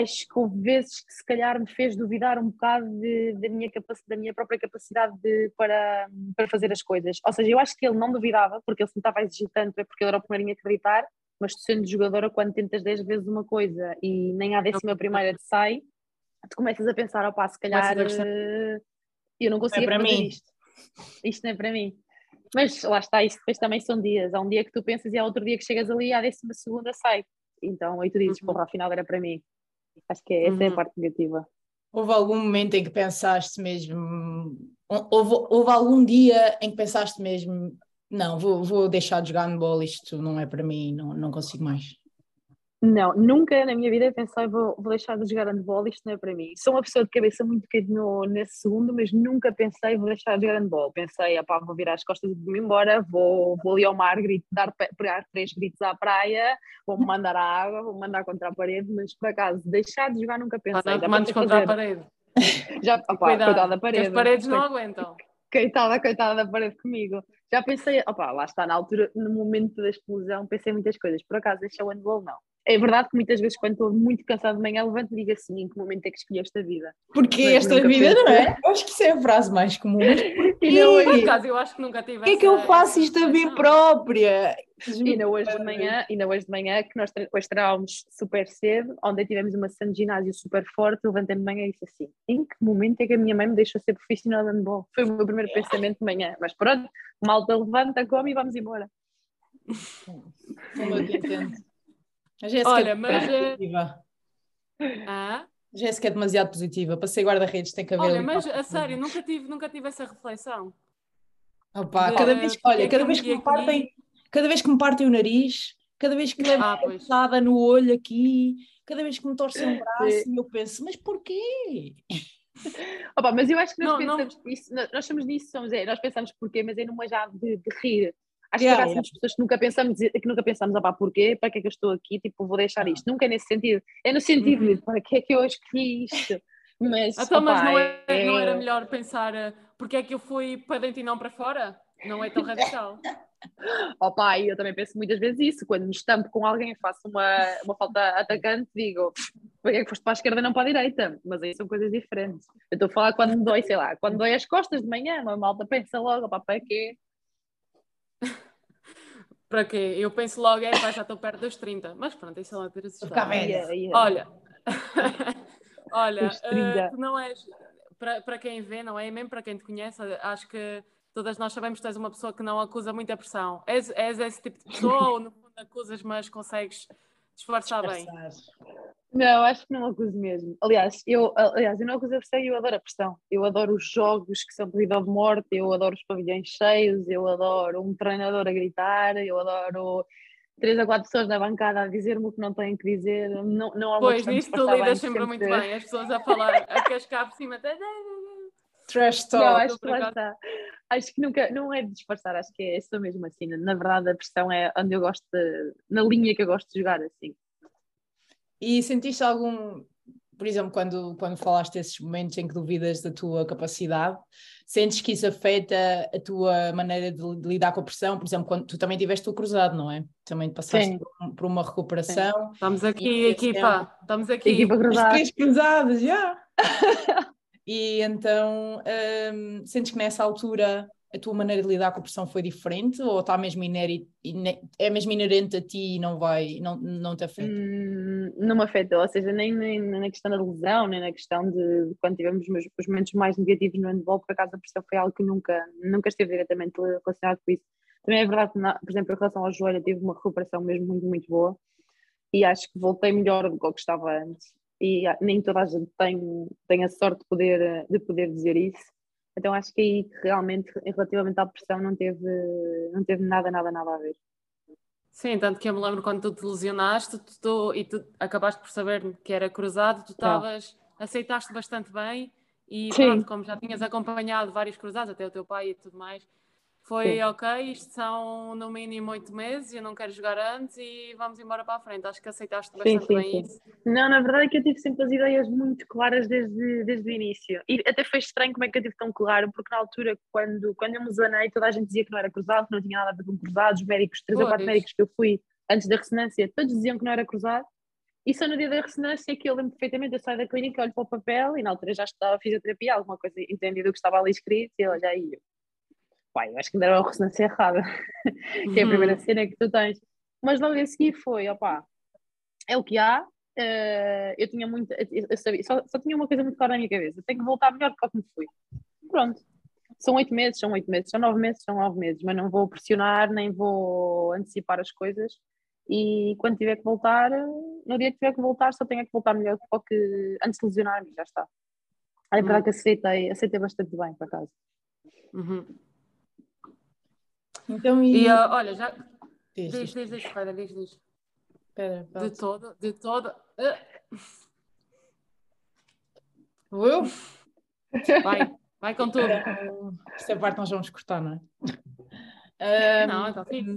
[SPEAKER 2] acho que houve vezes que se calhar me fez duvidar um bocado de, da, minha da minha própria capacidade de, para, para fazer as coisas. Ou seja, eu acho que ele não duvidava, porque ele se me estava a exigir tanto, é porque ele era o primeiro em acreditar, mas tu sendo jogadora, quando tentas 10 vezes uma coisa e nem à décima primeira te sai, tu começas a pensar, opá, se calhar uh, eu não consigo é fazer mim. isto. Isto não é para mim. Mas lá está, isto depois também são dias. Há um dia que tu pensas e há outro dia que chegas ali e à décima segunda sai. Então aí tu dizes, uhum. porra, afinal era para mim. Acho que essa uhum. é a uhum. parte negativa.
[SPEAKER 3] Houve algum momento em que pensaste mesmo, houve, houve algum dia em que pensaste mesmo, não, vou, vou deixar de jogar handball, isto não é para mim, não, não consigo mais.
[SPEAKER 2] Não, nunca na minha vida pensei vou, vou deixar de jogar handball, isto não é para mim. Sou uma pessoa de cabeça muito pequena nesse segundo, mas nunca pensei vou deixar de jogar handball. Pensei, opá, vou virar as costas e vou-me embora, vou, vou ali ao mar, grito, dar, pegar três gritos à praia, vou-me mandar à água, vou-me mandar contra a parede, mas por acaso, deixar de jogar nunca pensei.
[SPEAKER 1] Ah, mandes contra fazer. a parede.
[SPEAKER 2] Já, opá, coitada da parede.
[SPEAKER 1] As paredes não aguentam.
[SPEAKER 2] Coitada, coitada da parede comigo já pensei, opá, lá está, na altura, no momento da explosão, pensei muitas coisas. Por acaso, deixar o handball, não. É verdade que muitas vezes, quando estou muito cansado de manhã, levanto e digo assim: em que momento é que escolhi esta vida?
[SPEAKER 3] Porque Mas esta vida, pensei. não é? Eu acho que isso é a frase mais comum.
[SPEAKER 1] E não, é? por acaso, eu acho que nunca tive.
[SPEAKER 3] Por que é que eu faço isto a mim própria?
[SPEAKER 2] E ainda hoje de manhã, ainda hoje de manhã, que nós hoje super cedo, onde tivemos uma sessão de ginásio super forte, levantei-me de manhã e disse assim: em que momento é que a minha mãe me deixou ser profissional de handball? Foi o meu primeiro pensamento de manhã. Mas pronto, malta levanta, come e vamos embora.
[SPEAKER 3] Como eu te entendo.
[SPEAKER 1] A Jéssica Olha, é mas... Eh, positiva.
[SPEAKER 3] Ah? Jéssica é demasiado positiva. Para ser guarda-redes tem que haver...
[SPEAKER 1] Olha, mas a sério, nunca tive, nunca tive essa reflexão.
[SPEAKER 3] Opa, de, cada vez, olha, cada vez que me partem, cada vez que me partem o nariz, cada vez que levo ah, uma no olho aqui, cada vez que me torcem um braço, eu penso, mas porquê?
[SPEAKER 2] Opa, mas eu acho que nós não, pensamos não... Isso, nós somos nisso, somos, é, nós pensamos porquê, mas é numa já de, de rir. Acho yeah, que há yeah. pessoas que nunca pensamos, que nunca pensamos, opá, porquê? Para que é que eu estou aqui? Tipo, vou deixar isto. Nunca é nesse sentido. É no sentido uhum. de para que é que eu escolhi isto? Mas,
[SPEAKER 1] então, opa, mas não, é, é... não era melhor pensar uh, porque é que eu fui para dentro e não para fora? Não é tão radical.
[SPEAKER 2] Opa, eu também penso muitas vezes isso. Quando me estampo com alguém e faço uma, uma falta atacante, digo, porque é que foste para a esquerda e não para a direita? Mas aí são coisas diferentes. Eu estou a falar quando me dói, sei lá, quando dói as costas de manhã, uma malta pensa logo, opa, para quê?
[SPEAKER 1] Para quê? Eu penso logo, é, já estou perto dos 30. Mas pronto, isso é uma ter Olha, olha, uh, não és, para, para quem vê, não é? E mesmo para quem te conhece, acho que todas nós sabemos que tu és uma pessoa que não acusa muita pressão. És, és esse tipo de pessoa ou no fundo acusas, mas consegues disfarçar bem?
[SPEAKER 2] Não, acho que não acuso mesmo. Aliás, eu, aliás, eu não acuso a pressão e eu adoro a pressão. Eu adoro os jogos que são ou de morte, eu adoro os pavilhões cheios, eu adoro um treinador a gritar, eu adoro três a quatro pessoas na bancada a dizer-me o que não têm que dizer. Não, não há
[SPEAKER 1] pois, nisso tu lidas sempre, sempre muito bem, as pessoas a falar, a cascar por cima.
[SPEAKER 3] Trash talk.
[SPEAKER 2] Não, acho que lá está. Acho que nunca, não é de disfarçar, acho que é só mesmo assim. Na verdade, a pressão é onde eu gosto, de, na linha que eu gosto de jogar, assim.
[SPEAKER 3] E sentiste algum, por exemplo, quando, quando falaste desses momentos em que duvidas da tua capacidade, sentes que isso afeta a tua maneira de, de lidar com a pressão? Por exemplo, quando tu também tiveste o cruzado, não é? Também passaste por, por, uma recuperação.
[SPEAKER 1] Sim. Estamos aqui, equipa. Estamos aqui.
[SPEAKER 2] Equipa cruzada.
[SPEAKER 3] As três cruzadas, já. Yeah. e então, um, sentes que nessa altura a tua maneira de lidar com a pressão foi diferente ou está mesmo inerente, é mesmo inerente a ti e não vai, não, não te afeta?
[SPEAKER 2] Hum, não me afeta, ou seja, nem, nem, na questão da lesão, nem na questão de quando tivemos os, os momentos mais negativos no handball, por acaso a pressão foi algo que nunca, nunca esteve diretamente relacionado com isso. Também é verdade que, por exemplo, em relação ao joelho, tive uma recuperação mesmo muito, muito boa e acho que voltei melhor do que estava antes. E ah, nem toda a gente tem, tem a sorte de poder, de poder dizer isso. Então acho que aí realmente, relativamente à pressão, não teve, não teve nada, nada, nada a ver.
[SPEAKER 1] Sim, tanto que eu me lembro quando tu te lesionaste tu, tu, e tu acabaste por saber que era cruzado, tu estavas, aceitaste bastante bem e pronto, como já tinhas acompanhado vários cruzados, até o teu pai e tudo mais, foi Sim. ok, isto são no mínimo oito meses, eu não quero jogar antes e vamos embora para a frente. Acho que aceitaste bastante sim, sim, bem isso.
[SPEAKER 2] Não, na verdade é que eu tive sempre as ideias muito claras desde, desde o início. E até foi estranho como é que eu tive tão claro, porque na altura, quando, quando eu me zanei, toda a gente dizia que não era cruzado, que não tinha nada a ver com cruzados, os médicos, três ou quatro médicos que eu fui antes da ressonância, todos diziam que não era cruzado. E só no dia da ressonância que eu lembro perfeitamente, eu saio da clínica, olho para o papel e na altura já estava a fisioterapia, alguma coisa entendida do que estava ali escrito, e olha aí, pai, eu acho que deram a ressonância errada, que é a primeira uhum. cena que tu tens. Mas logo a seguir foi, opá, é o que há, uh, eu tinha muito, eu sabia, só, só, tinha uma coisa muito clara na minha cabeça, tenho que voltar melhor do que como fui. Pronto. São oito meses, são oito meses, são nove meses, são nove meses, mas não vou pressionar, nem vou antecipar as coisas. E quando tiver que voltar, no dia que tiver que voltar, só tenho que voltar melhor do que antes de lesionar-me, já está. É verdade uhum. que aceitei, aceitei bastante bem, por acaso.
[SPEAKER 1] Uhum.
[SPEAKER 3] Então, e,
[SPEAKER 1] e uh, olha, já. Diz, diz, diz, diz, espera, diz, diz. Espera, de todo, de todo. Uh.
[SPEAKER 3] Eu?
[SPEAKER 1] Vai, vai com tudo.
[SPEAKER 3] Esta parte nós vamos cortar, não
[SPEAKER 1] é? Um, não, está fixe.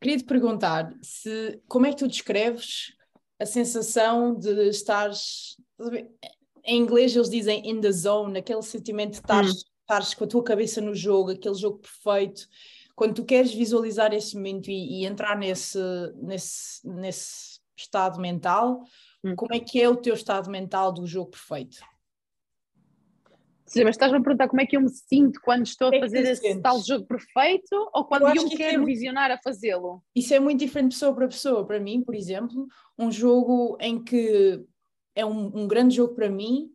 [SPEAKER 3] Queria te perguntar se como é que tu descreves a sensação de estares. Em inglês eles dizem in the zone, aquele sentimento de estar hum estares com a tua cabeça no jogo, aquele jogo perfeito, quando tu queres visualizar esse momento e, e entrar nesse, nesse, nesse estado mental, hum. como é que é o teu estado mental do jogo perfeito?
[SPEAKER 2] Sim, mas estás-me a perguntar como é que eu me sinto quando estou a é fazer esse sentes? tal jogo perfeito ou quando eu, eu me é quero é muito... visionar a fazê-lo?
[SPEAKER 3] Isso é muito diferente de pessoa para pessoa. Para mim, por exemplo, um jogo em que é um, um grande jogo para mim,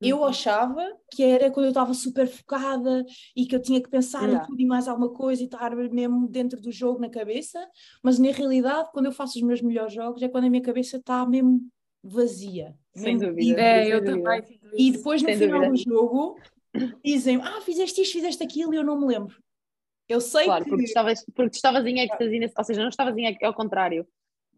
[SPEAKER 3] eu uhum. achava que era quando eu estava super focada e que eu tinha que pensar yeah. em tudo e mais alguma coisa e estar mesmo dentro do jogo na cabeça, mas na realidade, quando eu faço os meus melhores jogos, é quando a minha cabeça está mesmo vazia.
[SPEAKER 2] Sem mesmo dúvida.
[SPEAKER 1] É, eu também.
[SPEAKER 3] E depois no Sem final dúvida. do jogo dizem: Ah, fizeste isto, fizeste aquilo, e eu não me lembro. Eu sei
[SPEAKER 2] claro,
[SPEAKER 3] que.
[SPEAKER 2] Porque estavas, porque estavas em êxtase, ou seja, não estavas em ao contrário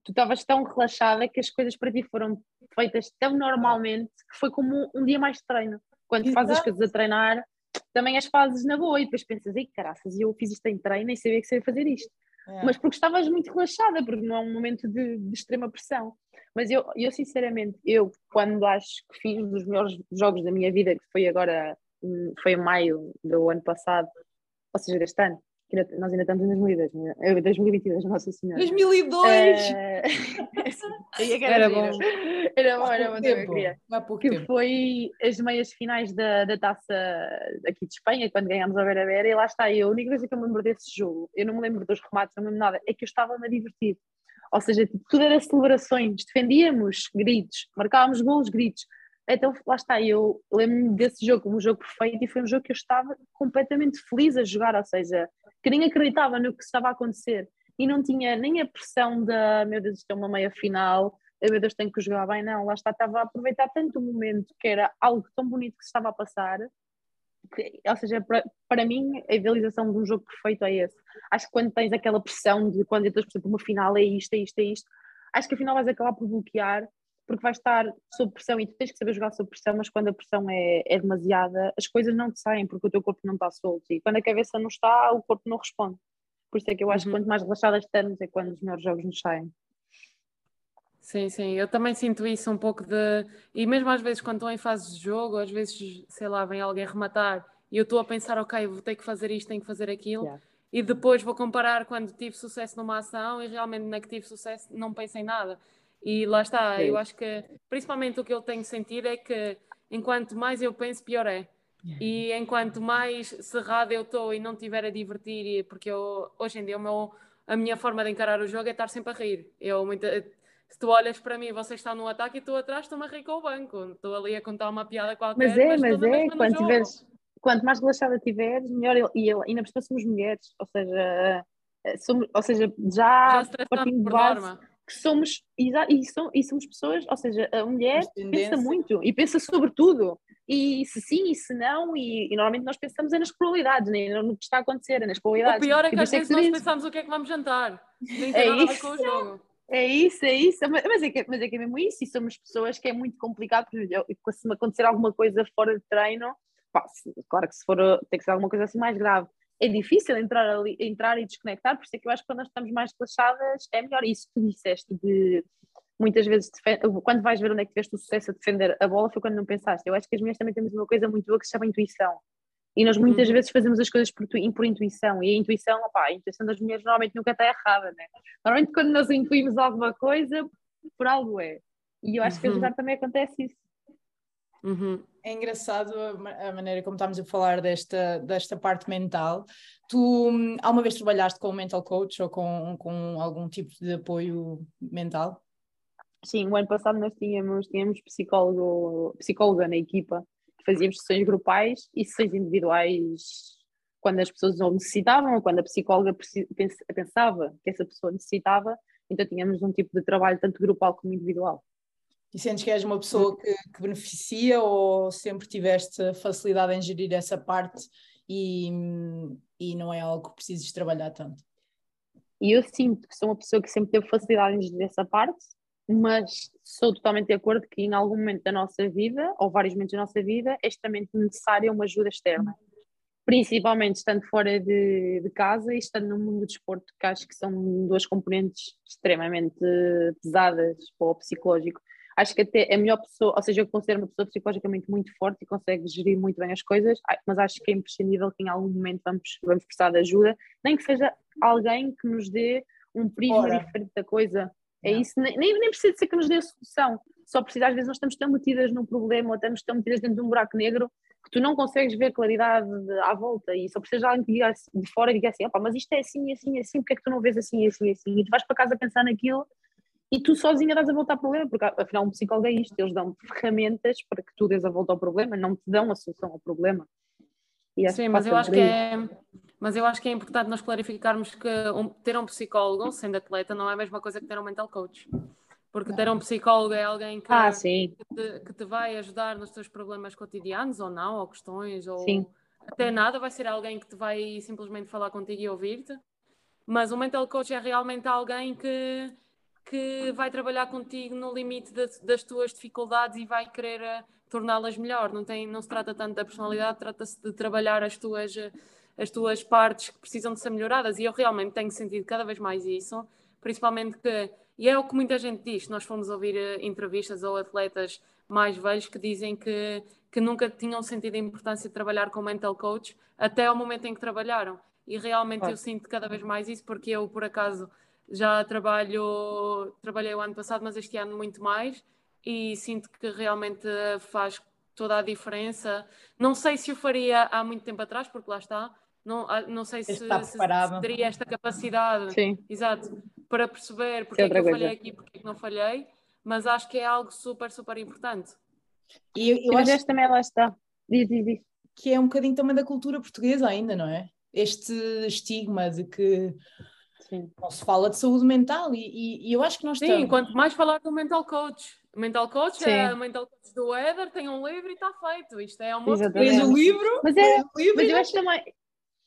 [SPEAKER 2] tu estavas tão relaxada que as coisas para ti foram feitas tão normalmente que foi como um dia mais de treino. Quando tu fazes as coisas a treinar, também as fazes na boa e depois pensas, ei caraças, eu fiz isto em treino e sabia que sabia fazer isto. É. Mas porque estavas muito relaxada, porque não é um momento de, de, extrema pressão. Mas eu, eu, sinceramente, eu quando acho que fiz um dos melhores jogos da minha vida, que foi agora, hum, foi em maio do ano passado, ou seja, deste ano, nós ainda estamos em 2002, 2022, Nossa Senhora.
[SPEAKER 3] 2002!
[SPEAKER 2] Uh, era, bom. Era bom, era bom, tempo. queria. que tempo. foi as meias finais da, da taça aqui de Espanha, quando ganhámos a Vera Vera, e lá está eu. A única coisa que eu me lembro desse jogo, eu não me lembro dos remates, não me lembro nada, é que eu estava-me a divertir. Ou seja, tipo, tudo era celebrações, defendíamos gritos, marcávamos golos, gritos. Então lá está, eu lembro-me desse jogo como um jogo perfeito e foi um jogo que eu estava completamente feliz a jogar, ou seja, que nem acreditava no que estava a acontecer e não tinha nem a pressão da meu Deus, isto é uma meia final, meu Deus, tenho que jogar bem, não, lá está, estava a aproveitar tanto o momento que era algo tão bonito que se estava a passar, que, ou seja, para, para mim a idealização de um jogo perfeito é esse. Acho que quando tens aquela pressão de quando entras, por exemplo, uma final é isto, é isto, é isto, acho que afinal vais acabar por bloquear porque vais estar sob pressão e tu tens que saber jogar sob pressão, mas quando a pressão é, é demasiada, as coisas não te saem porque o teu corpo não está solto e quando a cabeça não está, o corpo não responde. Por isso é que eu acho uhum. que quanto mais relaxadas estamos é quando os melhores jogos nos saem.
[SPEAKER 1] Sim, sim, eu também sinto isso um pouco de. E mesmo às vezes, quando estou em fase de jogo, às vezes, sei lá, vem alguém rematar e eu estou a pensar, ok, vou ter que fazer isto, tenho que fazer aquilo, yeah. e depois vou comparar quando tive sucesso numa ação e realmente na que tive sucesso não pensei em nada. E lá está, Sim. eu acho que principalmente o que eu tenho sentido é que enquanto mais eu penso, pior é. E enquanto mais cerrado eu estou e não estiver a divertir, porque eu, hoje em dia meu, a minha forma de encarar o jogo é estar sempre a rir. Eu, muita, se tu olhas para mim, você está no ataque e tu atrás, estou-me a rir com o banco. Estou ali a contar uma piada qualquer.
[SPEAKER 2] Mas é, mas, mas é, quando tiveres, quanto mais relaxada tiveres, melhor. E ainda por cima somos mulheres, ou seja, eh, somos, ou seja já, já partindo de base. Norma que somos e, e, somos pessoas, ou seja, a mulher pensa muito e pensa sobre tudo. E se sim e se não, e, e normalmente nós pensamos é nas probabilidades, nem no que está a acontecer, é nas probabilidades.
[SPEAKER 1] O pior é que às vezes nós diz. pensamos o que é que vamos jantar. Nem é isso. com o jogo.
[SPEAKER 2] É isso, é isso, mas é, que, mas é que é mesmo isso, e somos pessoas que é muito complicado, se me acontecer alguma coisa fora de treino, pá, claro que se for, tem que ser alguma coisa assim mais grave, é difícil entrar, ali, entrar e desconectar, por isso é que eu acho que quando nós estamos mais relaxadas é melhor isso que tu disseste de muitas vezes quando vais ver onde é que tiveste o sucesso a defender a bola foi quando não pensaste. Eu acho que as mulheres também temos uma coisa muito boa que se chama intuição. E nós muitas uhum. vezes fazemos as coisas por, por intuição, e a intuição, opa, a intuição das mulheres normalmente nunca está errada, né? Normalmente quando nós intuímos alguma coisa, por algo é. E eu acho uhum. que a jogar também acontece isso.
[SPEAKER 3] Uhum. É engraçado a, maneira como estamos a falar desta, desta parte mental. Tu hum, alguma vez trabalhaste com um mental coach ou com, com algum tipo de apoio mental?
[SPEAKER 2] Sim, o ano passado nós tínhamos, tínhamos psicólogo, psicóloga na equipa, fazíamos sessões grupais e sessões individuais quando as pessoas o necessitavam ou quando a psicóloga pensava que essa pessoa necessitava, então tínhamos um tipo de trabalho tanto grupal como individual.
[SPEAKER 3] E sentes que és uma pessoa que, que, beneficia ou sempre tiveste facilidade em gerir essa parte e, e não é algo que precises trabalhar tanto?
[SPEAKER 2] E eu sinto que sou uma pessoa que sempre teve facilidade em gerir essa parte, mas sou totalmente de acordo que em algum momento da nossa vida, ou vários momentos da nossa vida, é extremamente necessária uma ajuda externa. Principalmente estando fora de, de casa e estando no mundo do desporto, que acho que são duas componentes extremamente pesadas para o psicológico acho que até é a melhor pessoa, ou seja, eu considero uma pessoa psicologicamente muito forte e consegue gerir muito bem as coisas, mas acho que é imprescindível que em algum momento vamos, vamos precisar de ajuda, nem que seja alguém que nos dê um prisma Ora. diferente da coisa. É isso, nem, nem precisa ser que nos dê a solução, só precisa, às vezes nós estamos tão metidas num problema ou estamos tão metidas dentro de um buraco negro que tu não consegues ver claridade à volta e só precisa de alguém que diga de fora e diga assim, mas isto é assim, assim, assim, porque é que tu não vês assim, assim, assim? E tu vais para casa pensar naquilo e tu sozinha dás a volta ao problema, porque afinal um psicólogo é isto, eles dão ferramentas para que tu dês a volta ao problema, não te dão a solução ao problema.
[SPEAKER 1] Sim, mas eu acho que é, mas eu acho que é importante nós clarificarmos que um, ter um psicólogo, sendo atleta, não é a mesma coisa que ter um mental coach. Porque ter um psicólogo é alguém que,
[SPEAKER 2] ah,
[SPEAKER 1] que, te, que, te, vai ajudar nos teus problemas cotidianos ou não, ou questões, ou sim. até nada, vai ser alguém que te vai simplesmente falar contigo e ouvir-te. Mas o mental coach é realmente alguém que que vai trabalhar contigo no limite das, das tuas dificuldades e vai querer uh, torná-las melhor. Não, tem, não se trata tanto da personalidade, trata-se de trabalhar as tuas, uh, as tuas partes que precisam de ser melhoradas. E eu realmente tenho sentido cada vez mais isso, principalmente que, e é o que muita gente diz, nós fomos ouvir uh, entrevistas ou atletas mais velhos que dizem que, que nunca tinham sentido a importância de trabalhar com mental coach até ao momento em que trabalharam. E realmente eu sinto cada vez mais isso, porque eu, por acaso, já trabalho, trabalhei o ano passado, mas este ano muito mais e sinto que realmente faz toda a diferença. Não sei se o faria há muito tempo atrás, porque lá está, não, ah, não sei se, se, se, teria esta capacidade
[SPEAKER 2] Sim.
[SPEAKER 1] exato, para perceber porque é, é que eu falhei aqui e porque é que não falhei, mas acho que é algo super, super importante.
[SPEAKER 2] E eu, eu acho também lá está. Diz, diz, diz.
[SPEAKER 3] Que é um bocadinho também da cultura portuguesa ainda, não é? Este estigma de que Sim. Não se fala de saúde mental e, e, e eu acho que nós
[SPEAKER 1] Sim, estamos... quanto mais falar do mental coach. O mental coach Sim. é o mental coach do Éder, tem um livro e está feito. Isto é uma
[SPEAKER 3] Fez o livro,
[SPEAKER 2] mas, é, livro mas eu acho também.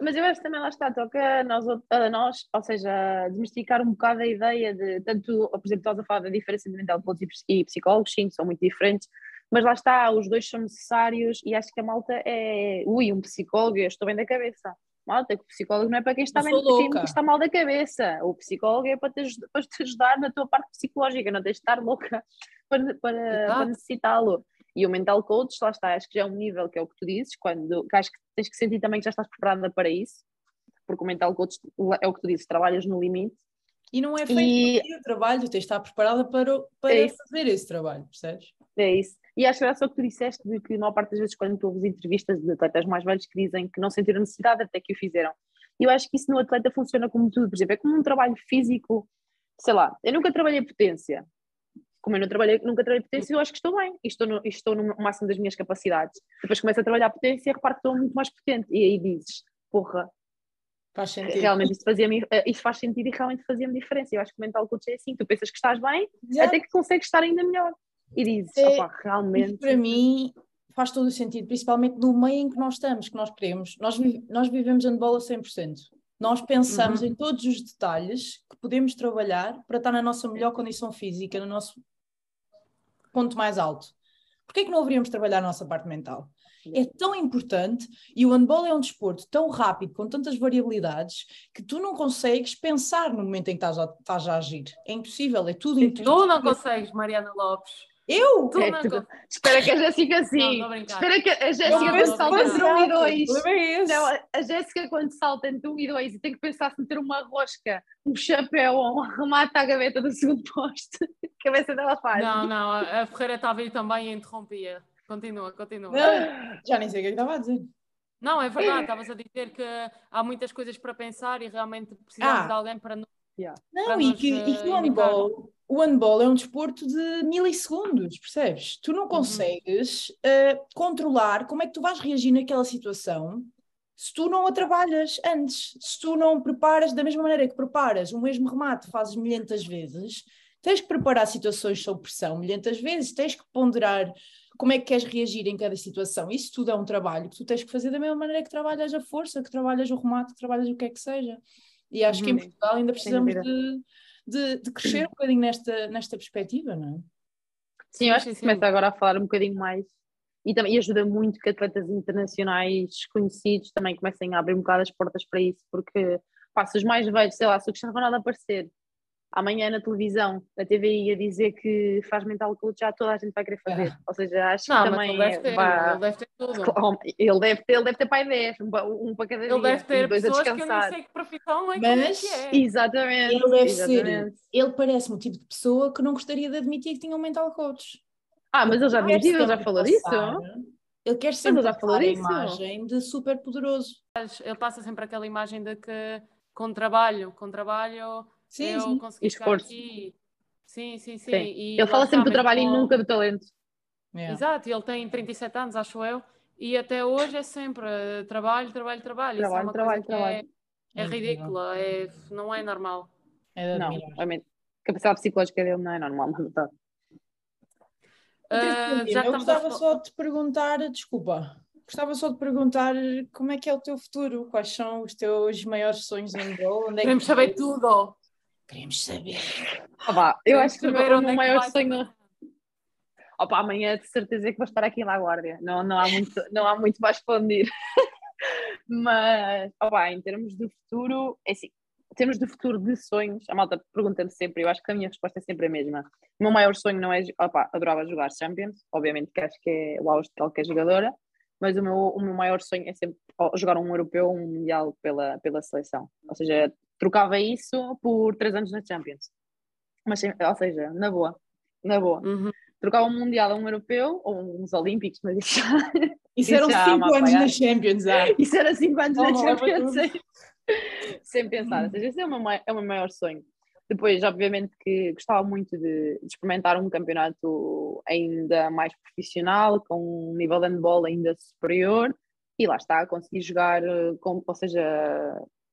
[SPEAKER 2] Mas eu acho também lá está, toca a nós, a nós, ou seja, desmistificar um bocado a ideia de, tanto, por exemplo, estás a falar da diferença de mental coach e psicólogos, sim, são muito diferentes, mas lá está, os dois são necessários e acho que a malta é, ui, um psicólogo, eu estou bem da cabeça. Malta, que o psicólogo não é para quem está, bem, quem está mal da cabeça. O psicólogo é para te, para te ajudar na tua parte psicológica, não tens de estar louca para, para, para necessitá-lo. E o mental coach, lá está, acho que já é um nível que é o que tu dizes, quando que acho que tens que sentir também que já estás preparada para isso, porque o mental coach é o que tu dizes, trabalhas no limite.
[SPEAKER 3] E não é feito e... o trabalho, tens de estar preparada para, para é fazer esse trabalho, percebes?
[SPEAKER 2] É isso. E acho graça o que tu disseste de que, a maior parte das vezes, quando tu ouves entrevistas de atletas mais velhos que dizem que não sentiram necessidade até que o fizeram. E eu acho que isso no atleta funciona como tudo, por exemplo, é como um trabalho físico, sei lá, eu nunca trabalhei potência. Como eu não trabalhei, nunca trabalhei potência, eu acho que estou bem e estou no, estou no máximo das minhas capacidades. Depois começo a trabalhar potência e reparo que estou muito mais potente. E aí dizes, porra,
[SPEAKER 3] Faz sentido.
[SPEAKER 2] Realmente isso, fazia eh, isso faz sentido e realmente fazia-me diferença. Eu acho que o mental coach é assim: tu pensas que estás bem, até que consegues estar ainda melhor e dizes, é, opa, realmente.
[SPEAKER 3] Para mim faz todo o sentido, principalmente no meio em que nós estamos, que nós queremos. Nós, nós vivemos handball a 100%. Nós pensamos uhum. em todos os detalhes que podemos trabalhar para estar na nossa melhor condição física, no nosso ponto mais alto. Porquê é que não haveríamos trabalhar a nossa parte mental? É tão importante e o handball é um desporto tão rápido, com tantas variabilidades, que tu não consegues pensar no momento em que estás a, estás a agir. É impossível, é tudo intuitivo.
[SPEAKER 1] Tu não consegues, Mariana Lopes.
[SPEAKER 3] Eu?
[SPEAKER 2] É, tu, espera que a Jéssica sim. espera que a Jéssica quando salta entre um e dois.
[SPEAKER 3] É
[SPEAKER 2] não, a Jéssica quando salta entre um e dois e tem que pensar se meter uma rosca, um chapéu ou um remate à gaveta do segundo poste, a cabeça dela faz.
[SPEAKER 1] Não, não, a Ferreira estava aí também e interrompia. Continua, continua.
[SPEAKER 3] Não, já nem sei o que é estava a dizer.
[SPEAKER 1] Não, é verdade, estavas a dizer que há muitas coisas para pensar e realmente precisamos ah. de alguém para nos.
[SPEAKER 3] Yeah. Não, para e, nos, que, e que o handball, o handball é um desporto de milissegundos, percebes? Tu não uhum. consegues uhum. uh, controlar como é que tu vais reagir naquela situação se tu não a trabalhas antes, se tu não preparas da mesma maneira que preparas o mesmo remate, fazes milhentas vezes, tens que preparar situações sob pressão milhentas vezes, tens que ponderar como é que queres reagir em cada situação. Isso tudo é um trabalho que tu tens que fazer da mesma maneira que trabalhas a força, que trabalhas o remate, que trabalhas o que é que seja. E acho que em uhum. Portugal ainda precisamos de de, de crescer um bocadinho nesta, nesta perspectiva, não é?
[SPEAKER 2] Sim, eu acho que se começa agora a falar um bocadinho mais e também ajuda muito que atletas internacionais conhecidos também comecem a abrir um bocado as portas para isso, porque pá, se os mais velhos, sei lá, se o Cristiano Ronaldo aparecer amanhã na televisão, na TVI, a dizer que faz mental coach, já toda a gente vai querer fazer. É. Ou seja, acho
[SPEAKER 1] não,
[SPEAKER 2] que também.
[SPEAKER 1] Ele deve, ter, vai... ele deve ter tudo.
[SPEAKER 2] Ele deve ter, ele deve ter pai 10, um, um para cada
[SPEAKER 1] ele
[SPEAKER 2] dia.
[SPEAKER 1] Ele deve ter dois pessoas a descansar. que eu não sei que profissão é, é
[SPEAKER 3] Mas,
[SPEAKER 1] que é.
[SPEAKER 2] Exatamente.
[SPEAKER 3] Ele deve
[SPEAKER 2] exatamente.
[SPEAKER 3] ser. Ele parece-me o tipo de pessoa que não gostaria de admitir que tinha um mental coach.
[SPEAKER 2] Ah, mas ele já admitiu, ele já falou disso.
[SPEAKER 3] Ele quer sempre já falou a imagem de super poderoso.
[SPEAKER 1] Ele passa sempre aquela imagem de que com trabalho, com trabalho Sim, eu sim. consegui
[SPEAKER 2] Esforço.
[SPEAKER 1] aqui. Sim, sim, sim.
[SPEAKER 2] sim. ele fala sempre do trabalho e nunca do talento.
[SPEAKER 1] Yeah. Exato, ele tem 37 anos, acho eu, e até hoje é sempre trabalho, trabalho, trabalho.
[SPEAKER 2] Trabalho,
[SPEAKER 1] é
[SPEAKER 2] trabalho, trabalho.
[SPEAKER 1] É, é ridícula, é, não é normal.
[SPEAKER 2] É não, realmente. A capacidade psicológica dele não é normal, na verdade.
[SPEAKER 3] Uh, eu gostava a... só de te perguntar, desculpa, gostava só de perguntar como é que é o teu futuro, quais são os teus maiores sonhos em gol?
[SPEAKER 1] É Queremos saber tudo.
[SPEAKER 3] Queremos saber.
[SPEAKER 2] Opa, eu acho que o meu, meu é maior sonho. Opa, amanhã de certeza que vou estar aqui na Guardia. Não, não, há, muito, não há muito mais para onde ir. Mas, opa, em termos de futuro, é assim, em termos de futuro de sonhos, a malta pergunta-me sempre, eu acho que a minha resposta é sempre a mesma. O meu maior sonho não é, opa, adorava jogar Champions, obviamente que acho que é o auge de qualquer jogadora, mas o meu, o meu maior sonho é sempre jogar um europeu, um mundial pela, pela seleção. Ou seja, trocava isso por três anos na Champions. Mas, ou seja, na boa, na boa.
[SPEAKER 1] Uhum.
[SPEAKER 2] Trocava um Mundial a um Europeu ou uns Olímpicos, mas isso já.
[SPEAKER 3] Isso, eram cinco anos na Champions, ah.
[SPEAKER 2] Isso era cinco anos oh, na Champions, sem, sem pensar. Ou seja, esse é o meu, é o meu maior sonho. Depois, obviamente, que gostava muito de, de, experimentar um campeonato ainda mais profissional, com um nível de handball ainda superior, e lá está, conseguir jogar, eh, com, ou seja,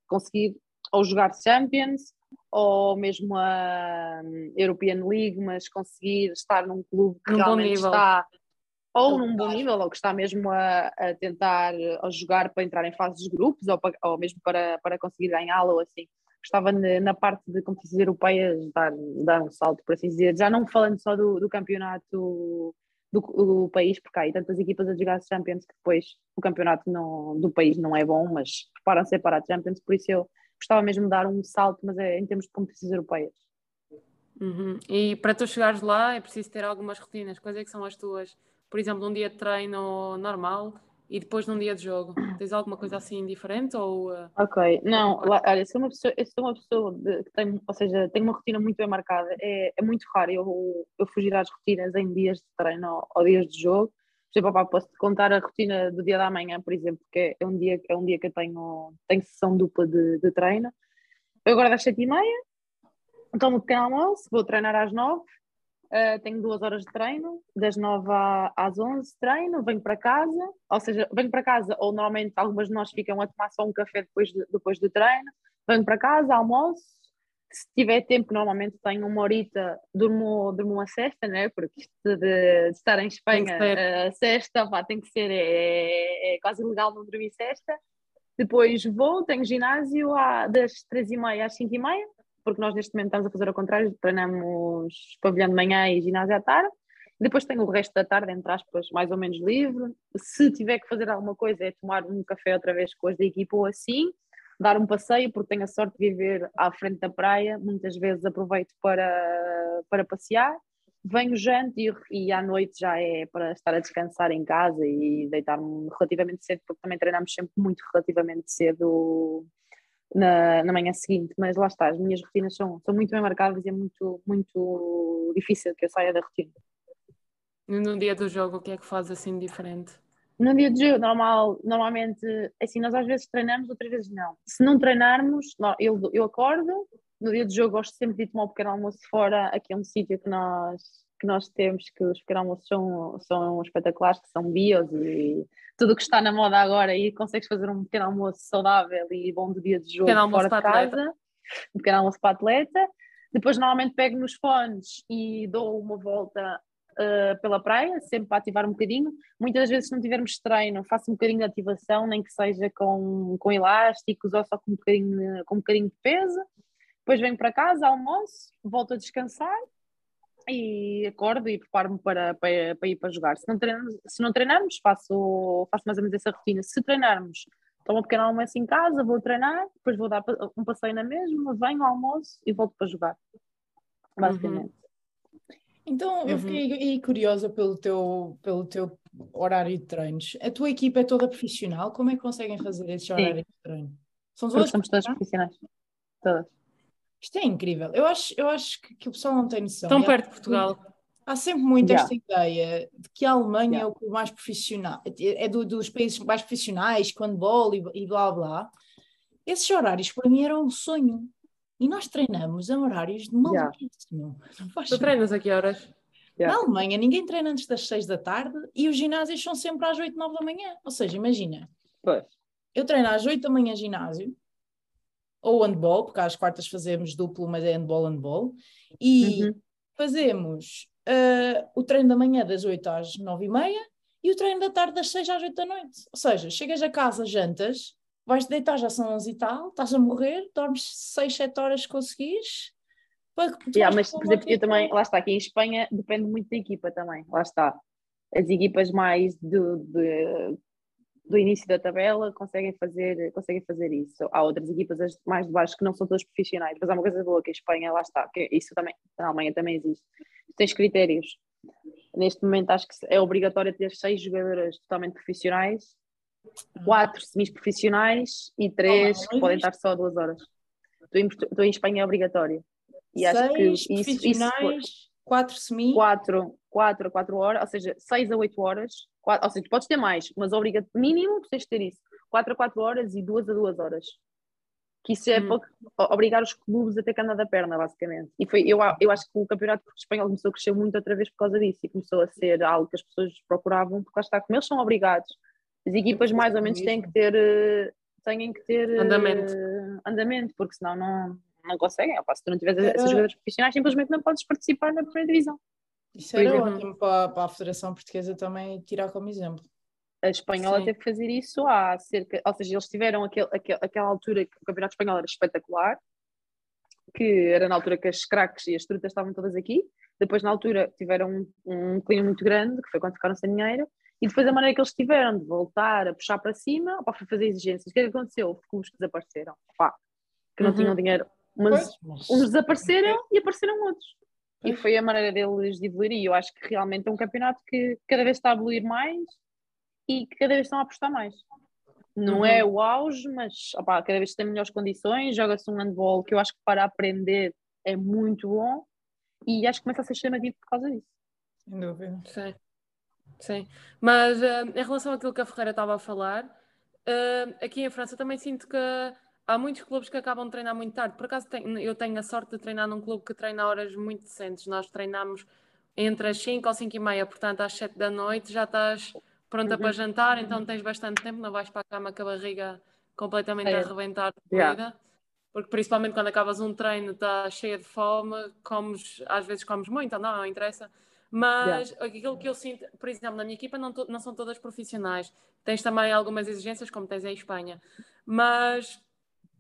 [SPEAKER 2] conseguir ou jogar Champions ou mesmo a hum, European League, mas conseguir estar num clube que
[SPEAKER 1] num
[SPEAKER 2] realmente está ou num bom nível, ou que está mesmo a, a tentar a jogar para entrar em fases de grupos, ou, para, ou mesmo para, para conseguir ganhá-la, ou assim. Estava na, parte de competições europeias dar, dar um salto, por assim dizer, já não falando só do, do campeonato do, do, país, porque há aí tantas equipas a jogar Champions que depois o campeonato não, do país não é bom, mas preparam-se para a Champions, por isso eu gostava mesmo de dar um salto, mas é em termos de competições europeias.
[SPEAKER 1] Uhum. E para tu chegares lá é preciso ter algumas rotinas. Quais é que são as tuas? Por exemplo, um dia de treino normal e depois num dia de jogo. Tens alguma coisa assim diferente? Ou, uh...
[SPEAKER 2] Ok, não, lá, olha, sou uma pessoa, eu sou uma pessoa de, que tem, ou seja, tem uma rotina muito bem marcada. É, é muito raro eu, eu fugir às rotinas em dias de treino ou, ou dias de jogo. Por exemplo, posso te contar a rotina do dia da manhã, por exemplo, que é um dia, é um dia que eu tenho, tenho sessão dupla de, de treino. Eu agora das sete e meia, tomo um pequeno almoço, vou treinar às nove, uh, tenho duas horas de treino, das nove às onze treino, venho para casa, ou seja, venho para casa, ou normalmente algumas de nós ficam a tomar só um café depois, de, depois do treino, venho para casa, almoço, se tiver tempo, normalmente tenho uma horita, durmo, durmo uma cesta, né? porque isto de, de estar em Espanha, a cesta pá, tem que ser, é, é quase ilegal não dormir cesta. Depois vou, tenho ginásio à, das três e meia às cinco e meia, porque nós neste momento estamos a fazer ao contrário, treinamos pavilhão de manhã e ginásio à tarde. Depois tenho o resto da tarde, entre aspas, mais ou menos livre. Se tiver que fazer alguma coisa, é tomar um café outra vez com as da equipa ou assim, dar um passeio, porque tenho a sorte de viver à frente da praia. Muitas vezes aproveito para, para passear. Venho, janto e, e à noite já é para estar a descansar em casa e deitar-me relativamente cedo, porque também treinamos sempre muito relativamente cedo na, na manhã seguinte, mas lá está, as minhas rotinas são, são muito bem marcadas e é muito, muito difícil que eu saia da rotina.
[SPEAKER 1] No dia do jogo, o que é que faz assim diferente?
[SPEAKER 2] No dia do jogo, normal, normalmente, assim, nós às vezes treinamos, outras vezes não. Se não treinarmos, eu, eu acordo, no dia do jogo gosto sempre de tomar um pequeno almoço fora, aqui é um sítio que nós, que nós temos, que os pequenos almoços são, são espetaculares, que são bios e tudo o que está na moda agora e consegues fazer um pequeno almoço saudável e bom do dia de jogo fora de casa, um pequeno almoço para atleta. Depois normalmente pego nos fones e dou uma volta uh, pela praia, sempre para ativar um bocadinho. Muitas vezes, se não tivermos treino, faço um bocadinho de ativação, nem que seja com, com elásticos ou só com um, bocadinho, com um bocadinho de peso. Depois venho para casa, almoço, volto a descansar e acordo e preparo-me para, para, para, ir para jogar. Se não treinamos, se não treinarmos faço, faço mais ou menos essa rotina. Se treinarmos, tomo um pequeno almoço em casa, vou treinar, depois vou dar um passeio na mesma, venho, almoço e volto para jogar. Basicamente. Uhum.
[SPEAKER 3] Então, eu uhum. fiquei curiosa pelo teu, pelo teu horário de treinos. A tua equipa é toda profissional? Como é que conseguem fazer esse horário de treino?
[SPEAKER 2] São todas Somos todas profissionais. Todas.
[SPEAKER 3] Isto é incrível. Eu acho, eu acho que, que o pessoal não tem noção.
[SPEAKER 1] Tão perto de Portugal.
[SPEAKER 3] Há sempre muito yeah. esta ideia de que a Alemanha yeah. é o mais profissional, é do, dos países mais profissionais, handball e, e blá blá. Esses horários para mim eram um sonho. E nós treinamos a horários de maluquíssimo.
[SPEAKER 1] Yeah. Tu treinas a que horas?
[SPEAKER 3] Yeah. Na Alemanha, ninguém treina antes das 6 da tarde e os ginásios são sempre às 8, 9 da manhã. Ou seja, imagina.
[SPEAKER 2] Pois.
[SPEAKER 3] Eu treino às 8 da manhã ginásio, ou handball, porque às quartas fazemos duplo, mas é handball, handball. E uhum. fazemos uh, o treino da manhã das 8 às 9 e meia e o treino da tarde das 6 às 8 da noite. Ou seja, chegas a casa, jantas, vais deitar, já são 11 e tal, estás a morrer, dormes 6, 7 horas se conseguires.
[SPEAKER 2] Yeah, mas, por exemplo, eu também, lá está, aqui em Espanha depende muito da equipa também, lá está. As equipas mais do, do, do início da tabela conseguem fazer, conseguem fazer isso. Há outras equipas mais de baixo que não são todas profissionais, mas há uma coisa boa que em Espanha, lá está, que isso também, na Alemanha também existe. Tens critérios. Neste momento acho que é obrigatório ter seis jogadoras totalmente profissionais quatro semi-profissionais e três que podem estar só duas horas. Estou em, Espanha é obrigatório.
[SPEAKER 3] E seis acho que isso, isso, quatro semi.
[SPEAKER 2] Quatro, quatro a quatro horas, ou seja, seis a oito horas. Quatro, ou seja, podes ter mais, mas obriga mínimo tens de ter isso. Quatro a quatro horas e duas a duas horas. Que isso é hum. para obrigar os clubes a ter que andar da perna, basicamente. E foi, eu, eu acho que o campeonato espanhol começou a crescer muito outra vez por causa disso e começou a ser algo que as pessoas procuravam, porque lá está, como eles são obrigados as equipas mais ou menos têm que ter, eh, têm que ter
[SPEAKER 1] eh, andamento,
[SPEAKER 2] andamento porque senão não, não conseguem. Opa, se tu não tiveres era... esses jogadores profissionais, simplesmente não podes participar na primeira divisão.
[SPEAKER 3] Isso era ótimo para, para, a Federação Portuguesa também tirar como exemplo.
[SPEAKER 2] A espanhola Sim. teve que fazer isso há cerca, ou seja, eles tiveram aquele, aquele, aquela altura que o campeonato espanhol era espetacular, que era na altura que as craques e as trutas estavam todas aqui. Depois, na altura, tiveram um, um clima muito grande, que foi quando ficaram sem dinheiro, e depois a maneira que eles tiveram de voltar a puxar para cima, para fazer exigências. O que é que aconteceu? Houve clubes que desapareceram, pá, que não uhum. tinham dinheiro, mas pois, uns desapareceram e apareceram outros. Pois. E foi a maneira deles de evoluir. E eu acho que realmente é um campeonato que cada vez está a evoluir mais e que cada vez estão a apostar mais. Não é uhum. é o auge, mas opa, cada vez tem melhores condições. Joga-se um handball que eu acho que para aprender é muito bom e acho que começa a ser chamativo por causa disso.
[SPEAKER 3] Sem dúvida.
[SPEAKER 1] Sim. Sim, mas uh, em relação àquilo que a Ferreira estava a falar, uh, aqui em França também sinto que há muitos clubes que acabam de treinar muito tarde. Por acaso tenho, eu tenho a sorte de treinar num clube que treina horas muito decentes. Nós treinamos entre as 5 ou 5 e meia, portanto às 7 da noite já estás pronta uhum. para jantar, então tens bastante tempo, não vais para a cama com a barriga completamente é. a arrebentar de. Yeah. Porque principalmente quando acabas um treino, estás cheia de fome, comes, às vezes comes muito, não, não interessa mas yeah. aquilo que eu sinto, por exemplo, na minha equipa não, não são todas profissionais. Tens também algumas exigências, como tens em Espanha. Mas,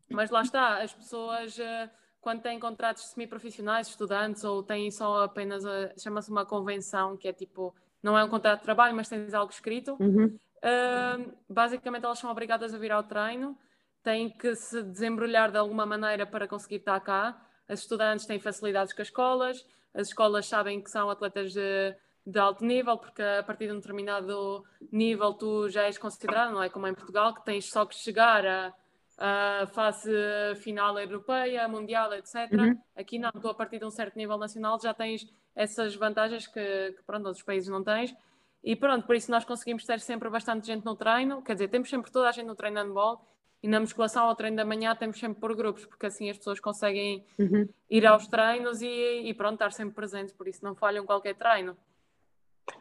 [SPEAKER 1] mas lá está, as pessoas uh, quando têm contratos semi-profissionais, estudantes, ou têm só apenas, chama-se uma convenção, que é tipo, não é um contrato de trabalho, mas tens algo escrito,
[SPEAKER 2] Uhum.
[SPEAKER 1] uh, basicamente elas são obrigadas a vir ao treino, têm que se desembrulhar de alguma maneira para conseguir estar cá. As estudantes têm facilidades com as escolas, as escolas sabem que são atletas de, de alto nível, porque a partir de um determinado nível tu já és considerado, não é como em Portugal, que tens só que chegar a, a fase final europeia, mundial, etc.
[SPEAKER 2] Uhum.
[SPEAKER 1] Aqui não, tu a partir de um certo nível nacional já tens essas vantagens que, que pronto, outros países não tens. E pronto, por isso nós conseguimos ter sempre bastante gente no treino, quer dizer, temos sempre toda a gente no treino de handball e na musculação ao treino da manhã temos sempre por grupos, porque assim as pessoas conseguem
[SPEAKER 2] Uhum.
[SPEAKER 1] ir aos treinos e, e pronto, estar sempre presentes, por isso não falham qualquer treino.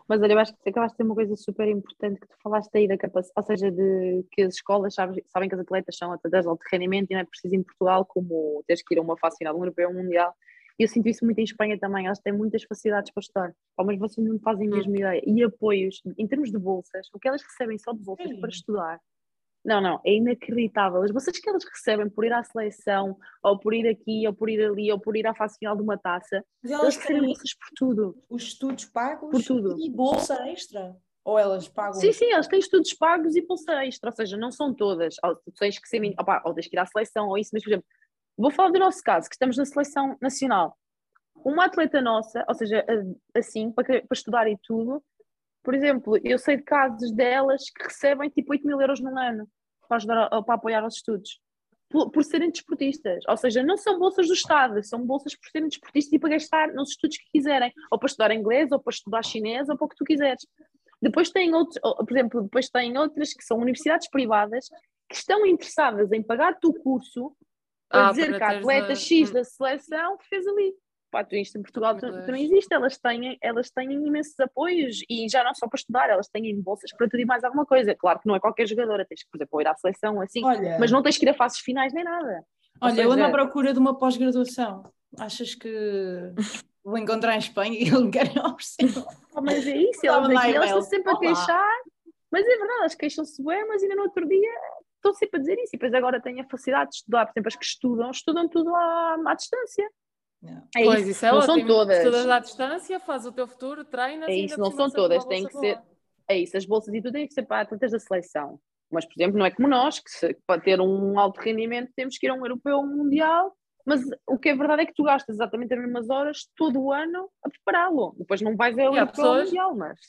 [SPEAKER 2] Mas olha, eu acho que acabaste de ter uma coisa super importante que tu falaste aí da capacidade, ou seja, de que as escolas sabem, sabem que as atletas são atletas de alto rendimento e não é preciso em Portugal como teres que ir a uma fase final de um europeu um mundial. E eu sinto isso muito em Espanha também, elas têm muitas facilidades para estudar, mas vocês não fazem a mesma ideia. E apoios, em termos de bolsas, o que elas recebem só de bolsas
[SPEAKER 3] Sim.
[SPEAKER 2] para estudar, não, não, é inacreditável. As bolsas que elas recebem por ir à seleção, ou por ir aqui, ou por ir ali, ou por ir à fase final de uma taça,
[SPEAKER 3] Mas
[SPEAKER 2] elas
[SPEAKER 3] elas
[SPEAKER 2] recebem bolsas por tudo.
[SPEAKER 3] os estudos pagos
[SPEAKER 2] Por tudo.
[SPEAKER 3] e bolsa extra. Ou elas pagam?
[SPEAKER 2] Sim, sim, eles têm estudos pagos e bolsa extra, ou seja, não são todas. Ou tu tens que ser, opa, ou tens que ir à seleção, ou isso, mas, por exemplo, vou falar do nosso caso, que estamos na seleção nacional. Uma atleta nossa, ou seja, assim, para, para estudar e tudo, por exemplo, eu sei de casos delas que recebem tipo 8 mil euros num ano para, ajudar, a- para apoiar os estudos. Por, por serem desportistas, ou seja, não são bolsas do Estado, são bolsas por serem desportistas e para gastar nos estudos que quiserem, ou para estudar inglês, ou para estudar chinês, ou para o que tu quiseres. Depois tem outros, ou, por exemplo, depois tem outras que são universidades privadas que estão interessadas em pagar-te o curso para
[SPEAKER 1] Ah,
[SPEAKER 2] dizer que a atleta
[SPEAKER 1] a-
[SPEAKER 2] X da seleção fez ali. Pá, isto em Portugal tu- também existe, elas têm, elas têm imensos apoios e já não só para estudar, elas têm bolsas para tudo e mais alguma coisa. Claro que não é qualquer jogadora, tens que, por exemplo, ir à seleção assim,
[SPEAKER 3] Olha,
[SPEAKER 2] mas não tens que ir a fases finais nem nada.
[SPEAKER 3] Olha eu ando à
[SPEAKER 2] seja-
[SPEAKER 3] procura de uma pós-graduação. Achas que vou encontrar em Espanha e eles me querem oferecer?
[SPEAKER 2] Oh, mas é isso, elas, aqui, elas estão sempre a
[SPEAKER 3] Olá.
[SPEAKER 2] queixar, mas é verdade, elas queixam-se bem, mas ainda no outro dia estão sempre a dizer isso. E depois agora têm a facilidade de estudar, por exemplo, as que estudam, estudam tudo à, à distância.
[SPEAKER 3] Não.
[SPEAKER 2] É
[SPEAKER 1] pois,
[SPEAKER 2] isso,
[SPEAKER 1] isso é
[SPEAKER 2] não
[SPEAKER 1] ótimo.
[SPEAKER 2] são todas.
[SPEAKER 1] Estudas à distância, faz o teu futuro, treinas
[SPEAKER 2] É
[SPEAKER 1] e
[SPEAKER 2] isso, não são todas, têm que ser-. É isso, as bolsas e tudo têm que ser para atletas da seleção. Mas, por exemplo, não é como nós, que se- para ter um alto rendimento temos que ir a um europeu ou um mundial, mas o que é verdade é que tu gastas exatamente as mesmas horas todo o ano a prepará-lo. Depois não vais
[SPEAKER 1] E há
[SPEAKER 2] europeu
[SPEAKER 1] pessoas-
[SPEAKER 2] mundial, mas...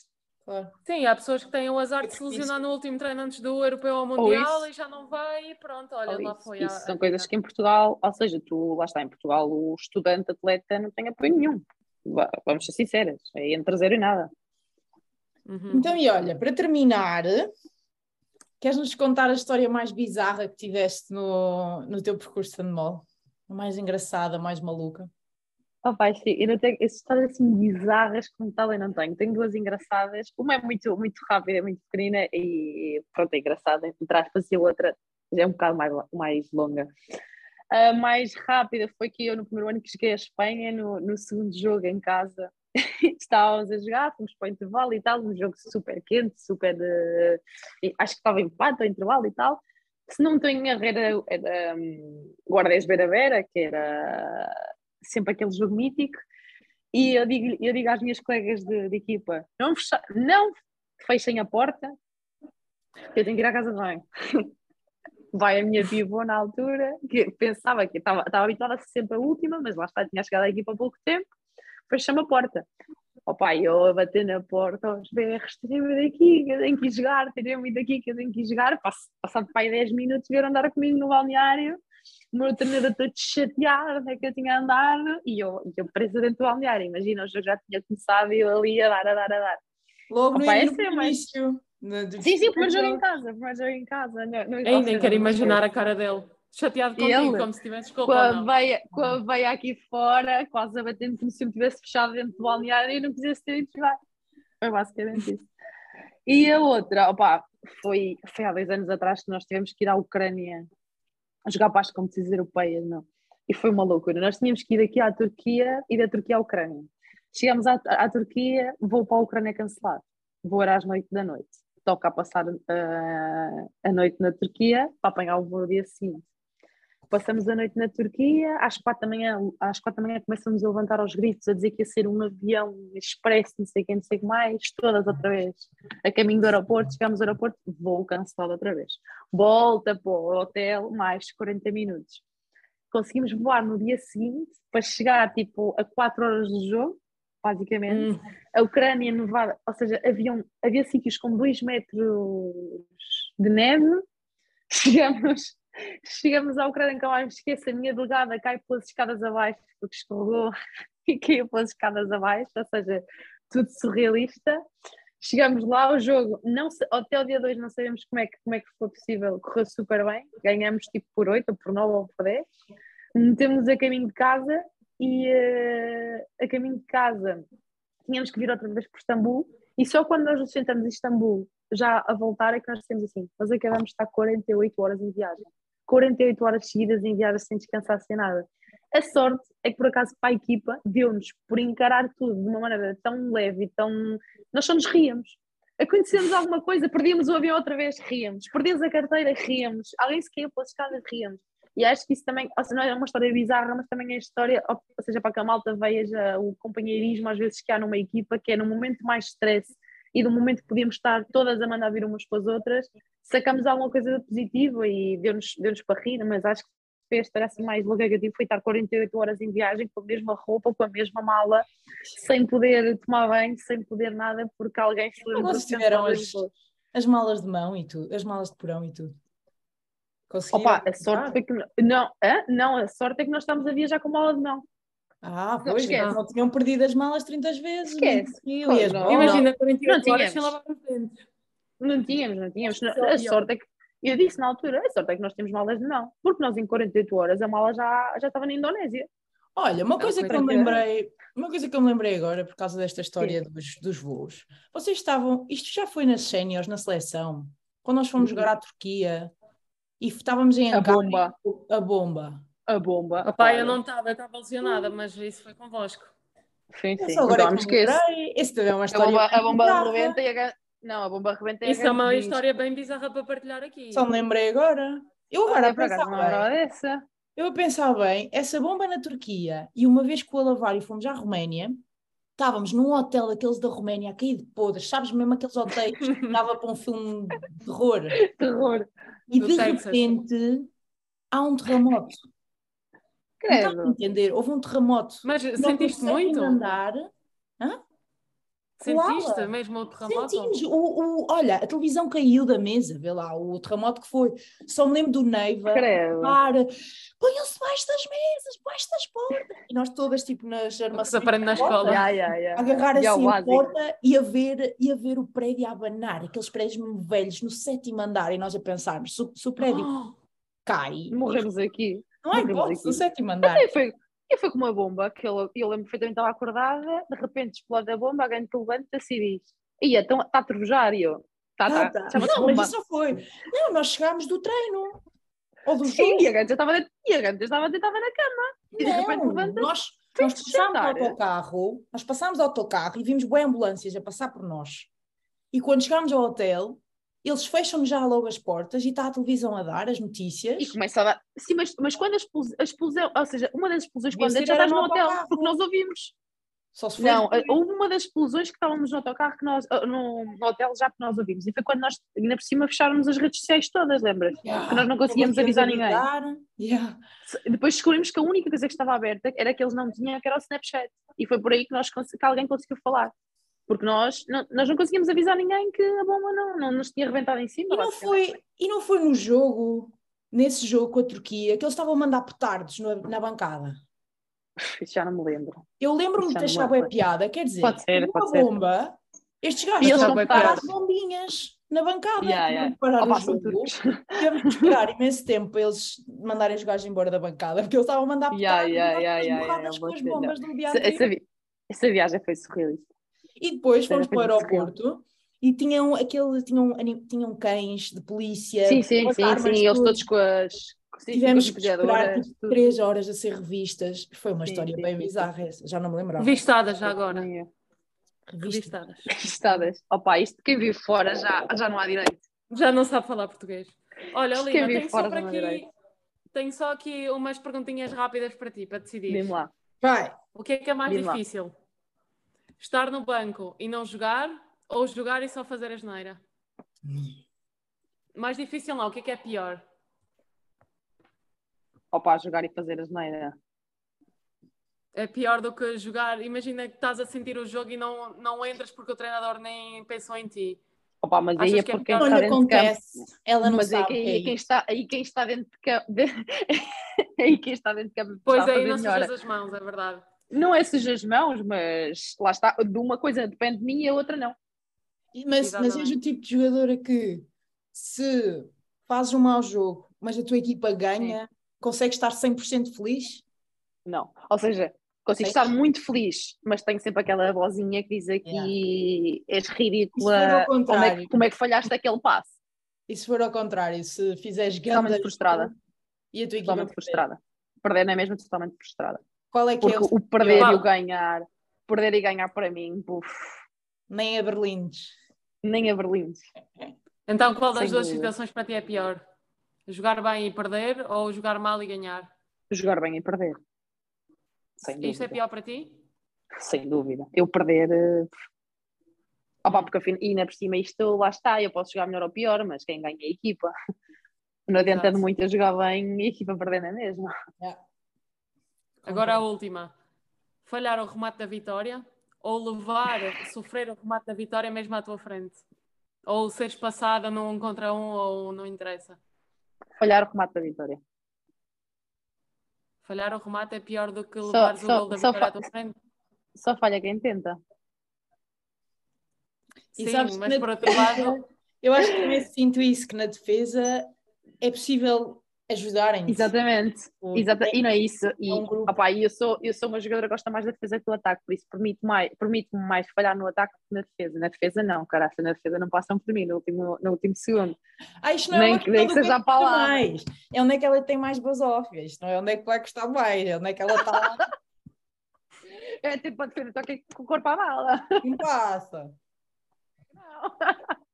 [SPEAKER 3] Claro.
[SPEAKER 1] Sim, há pessoas que têm o azar de se lesionar no último treino antes do europeu ou mundial e já não vai e pronto, olha,
[SPEAKER 2] Ou
[SPEAKER 1] lá
[SPEAKER 2] isso,
[SPEAKER 1] foi a-
[SPEAKER 2] isso
[SPEAKER 1] a
[SPEAKER 2] são coisas
[SPEAKER 1] vida.
[SPEAKER 2] que em Portugal, ou seja, tu lá está em Portugal, o estudante atleta não tem apoio nenhum. Va- Vamos ser sinceras, é entre zero e nada.
[SPEAKER 1] Uhum.
[SPEAKER 3] Então, e olha, para terminar, queres-nos contar a história mais bizarra que tiveste no, no teu percurso de handball? A mais engraçada, a mais maluca?
[SPEAKER 2] Oh, pai, sim, eu não tenho histórias assim bizarras como tal, eu não tenho. Tenho duas engraçadas. Uma é muito, muito rápida, é muito pequenina e pronto, é engraçada, entre aspas, e a outra já é um bocado mais, mais longa. A mais rápida foi que eu, no primeiro ano que cheguei à Espanha, no, no segundo jogo em casa, estávamos a jogar, fomos para o intervalo e tal, um jogo super quente, super. eh, e acho que estava empate ao intervalo e tal. Se não tenho erro, era, era um, Guardas Beira-Vera, que era sempre aquele jogo mítico. E eu digo, eu digo às minhas colegas de, de equipa: não, fecha, não fechem a porta, eu tenho que ir à casa de banho. Vai a minha pivô na altura, que pensava que estava, estava habituada a ser sempre a última, mas lá está, tinha chegado à equipa há pouco tempo, fecha-me a porta. Ó pai, eu a bater na porta aos berros, tirem-me daqui, que eu tenho que ir jogar, tirem-me daqui, que eu tenho que ir jogar. Passado pai 10 minutos, vieram andar comigo no balneário, o meu treinador todo chateado, onde é que eu tinha andado, e eu, e eu presa dentro do balneário. Imagina, o jogo já tinha começado e eu ali a dar, a dar, a dar.
[SPEAKER 3] Logo no
[SPEAKER 2] Opa,
[SPEAKER 3] in-
[SPEAKER 2] essa é
[SPEAKER 3] no
[SPEAKER 2] mais-
[SPEAKER 3] início. no- do-
[SPEAKER 2] Sim, sim, primeiro jogo em casa, primeiro jogo em casa. Não, não, ou
[SPEAKER 1] Ainda nem
[SPEAKER 2] seja,
[SPEAKER 1] quero imaginar a cara dele. Chateado contigo,
[SPEAKER 2] ele?
[SPEAKER 1] como se tivesse
[SPEAKER 2] com a, veia, com a veia aqui fora, quase a batendo como se eu tivesse fechado dentro do balneário e não quisesse ter ido jogar. Foi basicamente isso. E a outra, opá, foi, foi há dois anos atrás que nós tivemos que ir à Ucrânia a jogar para as competições europeias, não. E foi uma loucura. Nós tínhamos que ir aqui à Turquia e da Turquia à Ucrânia. Chegámos à, à Turquia, voo para a Ucrânia cancelado. Era às noite da noite. Toca a passar ah, a noite na Turquia para apanhar o voo dia seguinte. Passamos a noite na Turquia, às quatro da manhã, às quatro da manhã começamos a levantar aos gritos, a dizer que ia ser um avião expresso, não sei quem, não sei o que mais, todas outra vez. A caminho do aeroporto, chegamos ao aeroporto, voo cancelado outra vez. Volta para o hotel, mais 40 minutos. Conseguimos voar no dia seguinte para chegar tipo a 4 horas do jogo, basicamente. Hum. A Ucrânia nevada, ou seja, havia, havia sítios com 2 metros de neve. Chegamos Chegamos à Ucrânia, nunca mais me esqueço, a minha delegada cai pelas escadas abaixo, porque escorregou e caiu pelas escadas abaixo, ou seja, tudo surrealista. Chegamos lá, o jogo, não, até o dia 2 não sabemos como é, que, como é que foi possível, correu super bem, ganhamos tipo por 8, ou por 9 ou por 10. Metemos a caminho de casa e uh, a caminho de casa tínhamos que vir outra vez por Istambul e só quando nós nos sentamos em Istambul já a voltar é que nós dissemos assim, nós acabamos de estar 48 horas em viagem. 48 horas seguidas em viagem sem descansar, sem nada. A sorte é que, por acaso, para a equipa, deu-nos por encarar tudo de uma maneira tão leve e tão. Nós só nos ríamos. Acontecemos alguma coisa, perdíamos o avião outra vez, ríamos. Perdíamos a carteira, ríamos. Alguém se caiu pelas escadas, ríamos. E acho que isso também, ou seja, não é uma história bizarra, mas também é história, ou seja, para que a malta veja o companheirismo às vezes que há numa equipa, que é no momento mais stress e do momento que podíamos estar todas a mandar vir umas para as outras, sacamos alguma coisa positiva e deu-nos deu para rir, mas acho que fez estar assim mais tive foi estar 48 horas em viagem com a mesma roupa, com a mesma mala, sem poder tomar banho, sem poder nada, porque alguém se
[SPEAKER 3] lembrou de tiveram as, as malas de mão e tudo, as malas de porão e tudo.
[SPEAKER 2] Opa, a sorte foi que não, não, a sorte é que nós estamos a viajar com mala de mão.
[SPEAKER 3] Ah, pois, não, não tinham perdido as malas 30 vezes.
[SPEAKER 2] Esquece.
[SPEAKER 1] Pois, não, Imagina, 48 não horas sem lavar os
[SPEAKER 2] dentes. Não tínhamos, não tínhamos. A sorte é que, eu disse na altura, a sorte é que nós temos malas de não. Porque nós em 48 horas a mala já, já estava na Indonésia.
[SPEAKER 3] Olha, uma coisa que eu me lembrei, uma coisa que eu me lembrei agora por causa desta história dos, dos voos. Vocês estavam, isto já foi nas séniores, na seleção, quando nós fomos uhum. jogar à Turquia e estávamos em
[SPEAKER 2] a bomba.
[SPEAKER 3] A bomba
[SPEAKER 2] a bomba.
[SPEAKER 1] Papai, eu não estava, eu estava lesionada, mas isso foi convosco.
[SPEAKER 2] Sim, sim. agora então,
[SPEAKER 3] esquece. Esse também é uma história.
[SPEAKER 2] A bomba, a bomba rebenta e a... Não, a bomba rebenta
[SPEAKER 1] e Isso é uma história bem bizarra para partilhar aqui.
[SPEAKER 3] Só me lembrei agora. Eu agora
[SPEAKER 2] ah, pensava bem. Dessa.
[SPEAKER 3] Eu a pensar bem, essa bomba na Turquia e uma vez que o Alavário fomos à Roménia, estávamos num hotel daqueles da Roménia a cair de podres, sabes mesmo aqueles hotéis que dava para um filme de terror.
[SPEAKER 2] terror.
[SPEAKER 3] E de repente há um terremoto. Credo. Não a entender, houve um terremoto.
[SPEAKER 1] Mas sentiste muito?
[SPEAKER 3] andar. Hã?
[SPEAKER 1] Sentiste mesmo o terremoto?
[SPEAKER 3] Sentimos. O, o, olha, a televisão caiu da mesa, vê lá, o terremoto que foi. Só me lembro do Neiva. Para, ponham-se baixo das mesas, baixo das portas. E nós todas, tipo, nas armações.
[SPEAKER 1] aprende na escola.
[SPEAKER 2] Yeah, yeah, yeah.
[SPEAKER 3] Agarrar assim a porta e a, ver, e a ver o prédio a abanar, aqueles prédios velhos no sétimo andar, e nós a pensarmos, se, se o prédio oh, cai.
[SPEAKER 2] Morremos aqui.
[SPEAKER 3] Não há hipótese, o sétimo andar.
[SPEAKER 2] E foi, e foi com uma bomba, que eu, eu lembro perfeitamente, estava acordada, de repente explode a bomba, alguém te levanta-se e diz, ia, está a trovejar, e eu, tá, tá,
[SPEAKER 3] tá. tá. Não, mas isso não foi. Não, nós chegámos do treino. Ou do
[SPEAKER 2] Sim, jogo. e a Ganta estava, e a estava deitada na cama. E de repente levanta
[SPEAKER 3] nós, nós passámos ao autocarro, nós passámos ao autocarro e vimos boas ambulâncias a passar por nós. E quando chegámos ao hotel, eles fecham já logo as portas e está a televisão a dar as notícias.
[SPEAKER 2] E começa a dar. Sim, mas, mas quando a explosão, ou seja, uma das explosões, quando já estás no hotel, porque nós ouvimos.
[SPEAKER 3] Só se
[SPEAKER 2] não, houve uma das explosões que estávamos no autocarro que nós, ah, no, no, hotel já que nós ouvimos. E foi quando nós, ainda por cima, fecháramos as redes sociais todas, lembras? Yeah. Que nós não conseguíamos avisar ninguém.
[SPEAKER 3] Yeah.
[SPEAKER 2] Depois descobrimos que a única coisa que estava aberta era que eles não tinham, que era o Snapchat. E foi por aí que, nós, que alguém conseguiu falar porque nós não, nós não conseguimos avisar ninguém que a bomba não, não nos tinha reventado em cima.
[SPEAKER 3] E não, foi, e não foi no jogo, nesse jogo com a Turquia, que eles estavam a mandar petardos na, na bancada?
[SPEAKER 2] Isso já não me lembro.
[SPEAKER 3] Eu lembro-me de achar boa piada, quer dizer,
[SPEAKER 2] pode ser,
[SPEAKER 3] uma
[SPEAKER 2] pode
[SPEAKER 3] bomba, ser. estes gajos estão a parar bombinhas na bancada,
[SPEAKER 2] yeah, yeah.
[SPEAKER 3] parar o jogo. Tivemos que esperar imenso tempo para eles mandarem os gajos embora da bancada, porque eles estavam a mandar petardos
[SPEAKER 2] yeah, yeah, yeah, yeah,
[SPEAKER 3] com as bombas do dia
[SPEAKER 2] essa viagem foi surrealista.
[SPEAKER 3] E depois fomos para o aeroporto e tinham aquele, tinham, tinham cães de polícia.
[SPEAKER 2] Sim, sim, sim, sim, eles todos com as.
[SPEAKER 3] Sim, Tivemos que esperar tipo, três horas a ser revistas. Foi uma sim, história sim, bem bizarra essa, já não me lembrava.
[SPEAKER 1] Revistadas já agora.
[SPEAKER 2] Revistadas. Revistadas. Opa, isto quem vive fora já, já não há direito.
[SPEAKER 1] Já não sabe falar português. Olha, Lina, tenho só para aqui tenho só aqui umas perguntinhas rápidas para ti, para decidir.
[SPEAKER 2] Diz-me lá.
[SPEAKER 3] Vai.
[SPEAKER 1] O que é que é mais
[SPEAKER 2] Diz lá.
[SPEAKER 1] Estar no banco e não jogar ou jogar e só fazer a geneira? Mais difícil não, o que é que é pior?
[SPEAKER 2] Opa, jogar e fazer a geneira.
[SPEAKER 1] É pior do que jogar. Imagina que estás a sentir o jogo e não, não entras porque o treinador nem pensou em ti.
[SPEAKER 2] Opa, mas aí
[SPEAKER 1] Achas
[SPEAKER 2] é
[SPEAKER 1] que é
[SPEAKER 2] porque quem
[SPEAKER 3] Não
[SPEAKER 2] está dentro de campo.
[SPEAKER 3] acontece. Ela não
[SPEAKER 2] Mas aí,
[SPEAKER 3] sabe.
[SPEAKER 2] aí,
[SPEAKER 3] é
[SPEAKER 2] quem
[SPEAKER 3] isso.
[SPEAKER 2] está, aí quem está dentro de campo. aí quem está dentro de campo.
[SPEAKER 1] Pois aí não sujas as mãos, é verdade.
[SPEAKER 2] Não é sujar as mãos, mas lá está. De uma coisa depende de mim e a outra não.
[SPEAKER 3] Mas, mas és o tipo de jogadora que se fazes um mau jogo, mas a tua equipa ganha, consegues estar 100% feliz?
[SPEAKER 2] Não. Ou seja, consigo estar muito feliz, mas tenho sempre aquela vozinha que diz aqui és
[SPEAKER 3] E se
[SPEAKER 2] ridícula. Como é, que, como é que falhaste aquele passe?
[SPEAKER 3] E se for ao contrário, se fizeres
[SPEAKER 2] Totalmente
[SPEAKER 3] ganda
[SPEAKER 2] frustrada.
[SPEAKER 3] e a tua equipa
[SPEAKER 2] Totalmente
[SPEAKER 3] perder,
[SPEAKER 2] frustrada. Perder não é mesmo totalmente frustrada.
[SPEAKER 3] Qual é que
[SPEAKER 2] Porque
[SPEAKER 3] é o
[SPEAKER 2] o perder e o ganhar, perder e ganhar para mim, buf,
[SPEAKER 3] nem a Berlindes?
[SPEAKER 2] nem a Berlim.
[SPEAKER 1] Então qual das
[SPEAKER 2] Sem
[SPEAKER 1] duas
[SPEAKER 2] dúvida.
[SPEAKER 1] situações para ti é pior? Jogar bem e perder ou jogar mal e ganhar?
[SPEAKER 2] Jogar bem e perder. Sem
[SPEAKER 1] Isto é
[SPEAKER 2] dúvida.
[SPEAKER 1] pior para ti?
[SPEAKER 2] Sem dúvida. Eu perder. eh, Opa, porque afim- e ainda por cima isto lá está, eu posso jogar melhor ou pior, mas quem ganha é a equipa. Não adianta de muito eu jogar bem e a equipa perder, não é mesmo?
[SPEAKER 1] Agora a última. Falhar o remate da vitória ou levar, sofrer o remate da vitória mesmo à tua frente? Ou seres passada num contra um ou não interessa?
[SPEAKER 2] Falhar o remate da vitória.
[SPEAKER 1] Falhar o remate é pior do que
[SPEAKER 2] Só-
[SPEAKER 1] levares o gol da vitória à tua frente?
[SPEAKER 2] Só falha quem tenta.
[SPEAKER 3] E
[SPEAKER 1] Sim, mas
[SPEAKER 3] na
[SPEAKER 1] por outro lado,
[SPEAKER 3] Eu acho que também sinto isso, que na defesa é possível ajudarem
[SPEAKER 2] Exatamente. Exata, e não é isso. E,
[SPEAKER 3] um grupo.
[SPEAKER 2] opá, e eu, sou, eu sou uma jogadora que gosta mais da defesa que do ataque, por isso permite-me mais, permite mais falhar no ataque que na defesa. Na defesa, não, caraca, na defesa não passam por mim no último, no último segundo.
[SPEAKER 3] Ah, isto não
[SPEAKER 2] Nem
[SPEAKER 3] é uma
[SPEAKER 2] que- nem que seja a palavra.
[SPEAKER 3] mais. É onde é que ela tem mais basófia. Isto não é onde é que vai custar mais. É onde é que ela está lá.
[SPEAKER 2] É tipo para defesa, estou aqui com o corpo à bala.
[SPEAKER 3] Não passa.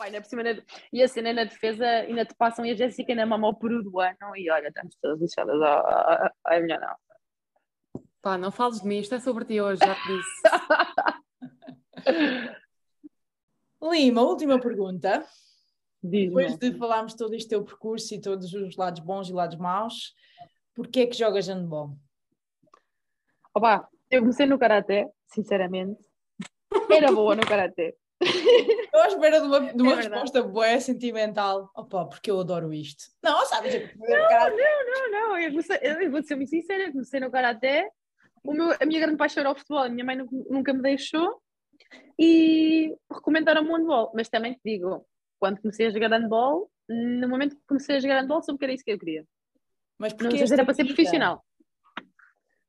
[SPEAKER 2] Ainda por cima, na- e a cena na defesa, ainda te passam e a Jéssica ainda mama o peru do ano e olha, estamos todas lixadas. É melhor não.
[SPEAKER 1] pá, não fales de mim, isto é sobre ti hoje, já te disse.
[SPEAKER 3] Lima, última pergunta. Depois de falarmos todo este teu percurso e todos os lados bons e lados maus, porquê é que jogas handball?
[SPEAKER 2] Opa, eu comecei no Karaté, sinceramente. Era boa no Karaté.
[SPEAKER 3] Estou à espera de uma, de uma
[SPEAKER 2] É
[SPEAKER 3] resposta boa, sentimental. Opa, porque eu adoro isto. Não, sabes? eu-
[SPEAKER 2] Não, não, eu, comecei, eu vou ser muito sincera, comecei no Karaté. O meu, a minha grande paixão era o futebol, a minha mãe nu- nunca me deixou e recomendaram-me o handball. Mas também te digo, quando comecei a jogar handball, no momento que comecei a jogar handball, soube que era isso que eu queria.
[SPEAKER 3] Mas
[SPEAKER 2] Não
[SPEAKER 3] porque
[SPEAKER 2] se era para ser profissional.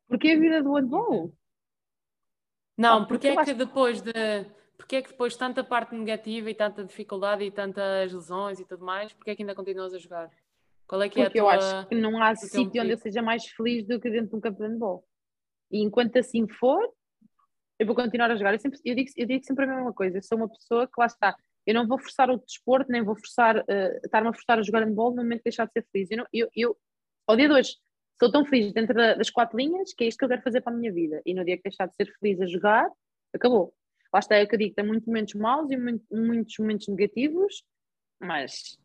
[SPEAKER 2] Porque a vida do handball.
[SPEAKER 1] Não, porque
[SPEAKER 2] porque
[SPEAKER 1] é
[SPEAKER 2] acho-
[SPEAKER 1] que depois de porque é que depois de tanta parte negativa e tanta dificuldade e tantas lesões e tudo mais, porque é que ainda continuas a jogar? Qual é que
[SPEAKER 2] Porque
[SPEAKER 1] é a
[SPEAKER 2] eu
[SPEAKER 1] tua...
[SPEAKER 2] acho que não há sítio onde eu
[SPEAKER 1] motivo?
[SPEAKER 2] seja mais feliz do que dentro de um campo de handball. E enquanto assim for, eu vou continuar a jogar. Eu, sempre, eu, digo, eu digo sempre a mesma coisa. Eu sou uma pessoa que lá está. Eu não vou forçar o desporto, nem vou forçar, eh, estar-me a forçar a jogar handball no momento de deixar de ser feliz. Eu, não- eu, eu, ao dia de hoje, sou tão feliz dentro da- das quatro linhas que é isto que eu quero fazer para a minha vida. E no dia que deixar de ser feliz a jogar, acabou. Lá está, é o que eu digo, tem muitos momentos maus e muito- muitos momentos negativos, mas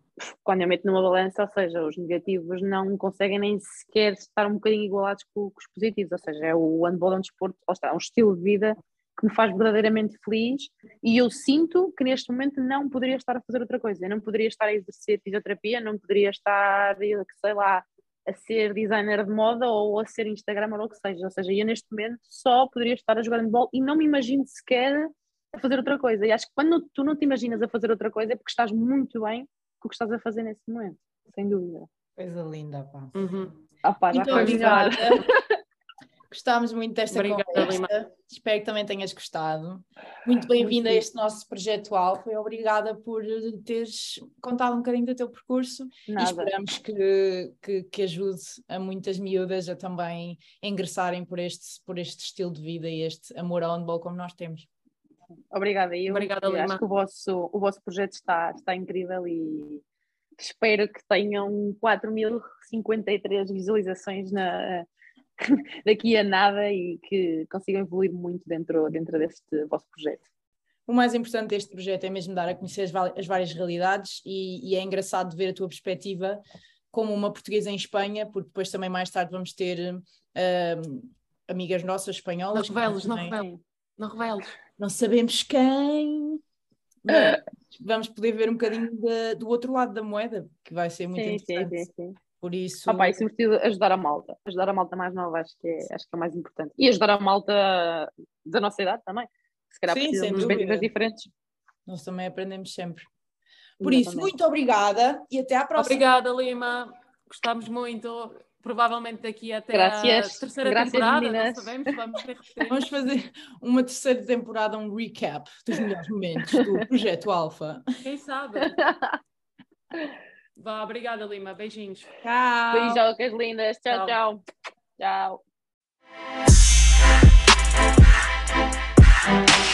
[SPEAKER 2] quando eu meto numa balança, ou seja, os negativos não conseguem nem sequer estar um bocadinho igualados com, com os positivos, ou seja, é o handball é um desporto, ou está, é um estilo de vida que me faz verdadeiramente feliz e eu sinto que neste momento não poderia estar a fazer outra coisa, eu não poderia estar a exercer fisioterapia, não poderia estar, sei lá, a ser designer de moda ou a ser Instagram ou o que seja, ou seja, eu neste momento só poderia estar a jogar handball e não me imagino sequer a fazer outra coisa, e acho que quando tu não te imaginas a fazer outra coisa é porque estás muito bem com o que estás a fazer nesse momento, sem dúvida.
[SPEAKER 3] Coisa linda, pá.
[SPEAKER 1] Uhum.
[SPEAKER 2] Ah, pá, já foi melhor.
[SPEAKER 3] Gostámos muito desta
[SPEAKER 1] Obrigada,
[SPEAKER 3] conversa. Espero que também tenhas gostado. Muito bem-vinda a este nosso projeto Alfa e obrigada por teres contado um bocadinho do teu percurso e
[SPEAKER 2] Nada.
[SPEAKER 3] esperamos que, que, que ajude a muitas miúdas a também ingressarem por este, por este estilo de vida e este amor ao handball como nós temos.
[SPEAKER 2] Obrigada, eu
[SPEAKER 1] Obrigada, Lima.
[SPEAKER 2] acho que o vosso, o vosso projeto está, está incrível e espero que tenham 4.053 visualizações na, daqui a nada e que consigam evoluir muito dentro, dentro deste vosso projeto.
[SPEAKER 3] O mais importante deste projeto é mesmo dar a conhecer as, as várias realidades e, e, é engraçado ver a tua perspectiva como uma portuguesa em Espanha, porque depois também mais tarde vamos ter uh, amigas nossas espanholas.
[SPEAKER 1] Não reveles, não reveles. Não reveles.
[SPEAKER 3] Não sabemos quem, vamos poder ver um bocadinho de, do outro lado da moeda, que vai ser muito sim, interessante. Sim, sim,
[SPEAKER 2] Por isso. Ah, pá, e sobretudo ajudar a malta. Ajudar a malta mais nova, acho que, é, acho que é o mais importante. E ajudar a malta da nossa idade também. Se calhar sim, precisam de perspectivas diferentes.
[SPEAKER 3] Nós também aprendemos sempre. Por Exatamente. isso, muito obrigada e até à próxima.
[SPEAKER 1] Obrigada, Lima. Gostamos muito provavelmente daqui até Gracias. a terceira Gracias, temporada, meninas. não sabemos, vamos ter
[SPEAKER 3] Vamos fazer uma terceira temporada, um recap dos melhores momentos do Projeto Alfa.
[SPEAKER 1] Quem sabe? Vá, obrigada Lima, beijinhos.
[SPEAKER 2] Tchau. Beijocas lindas, tchau, tchau. Tchau. tchau.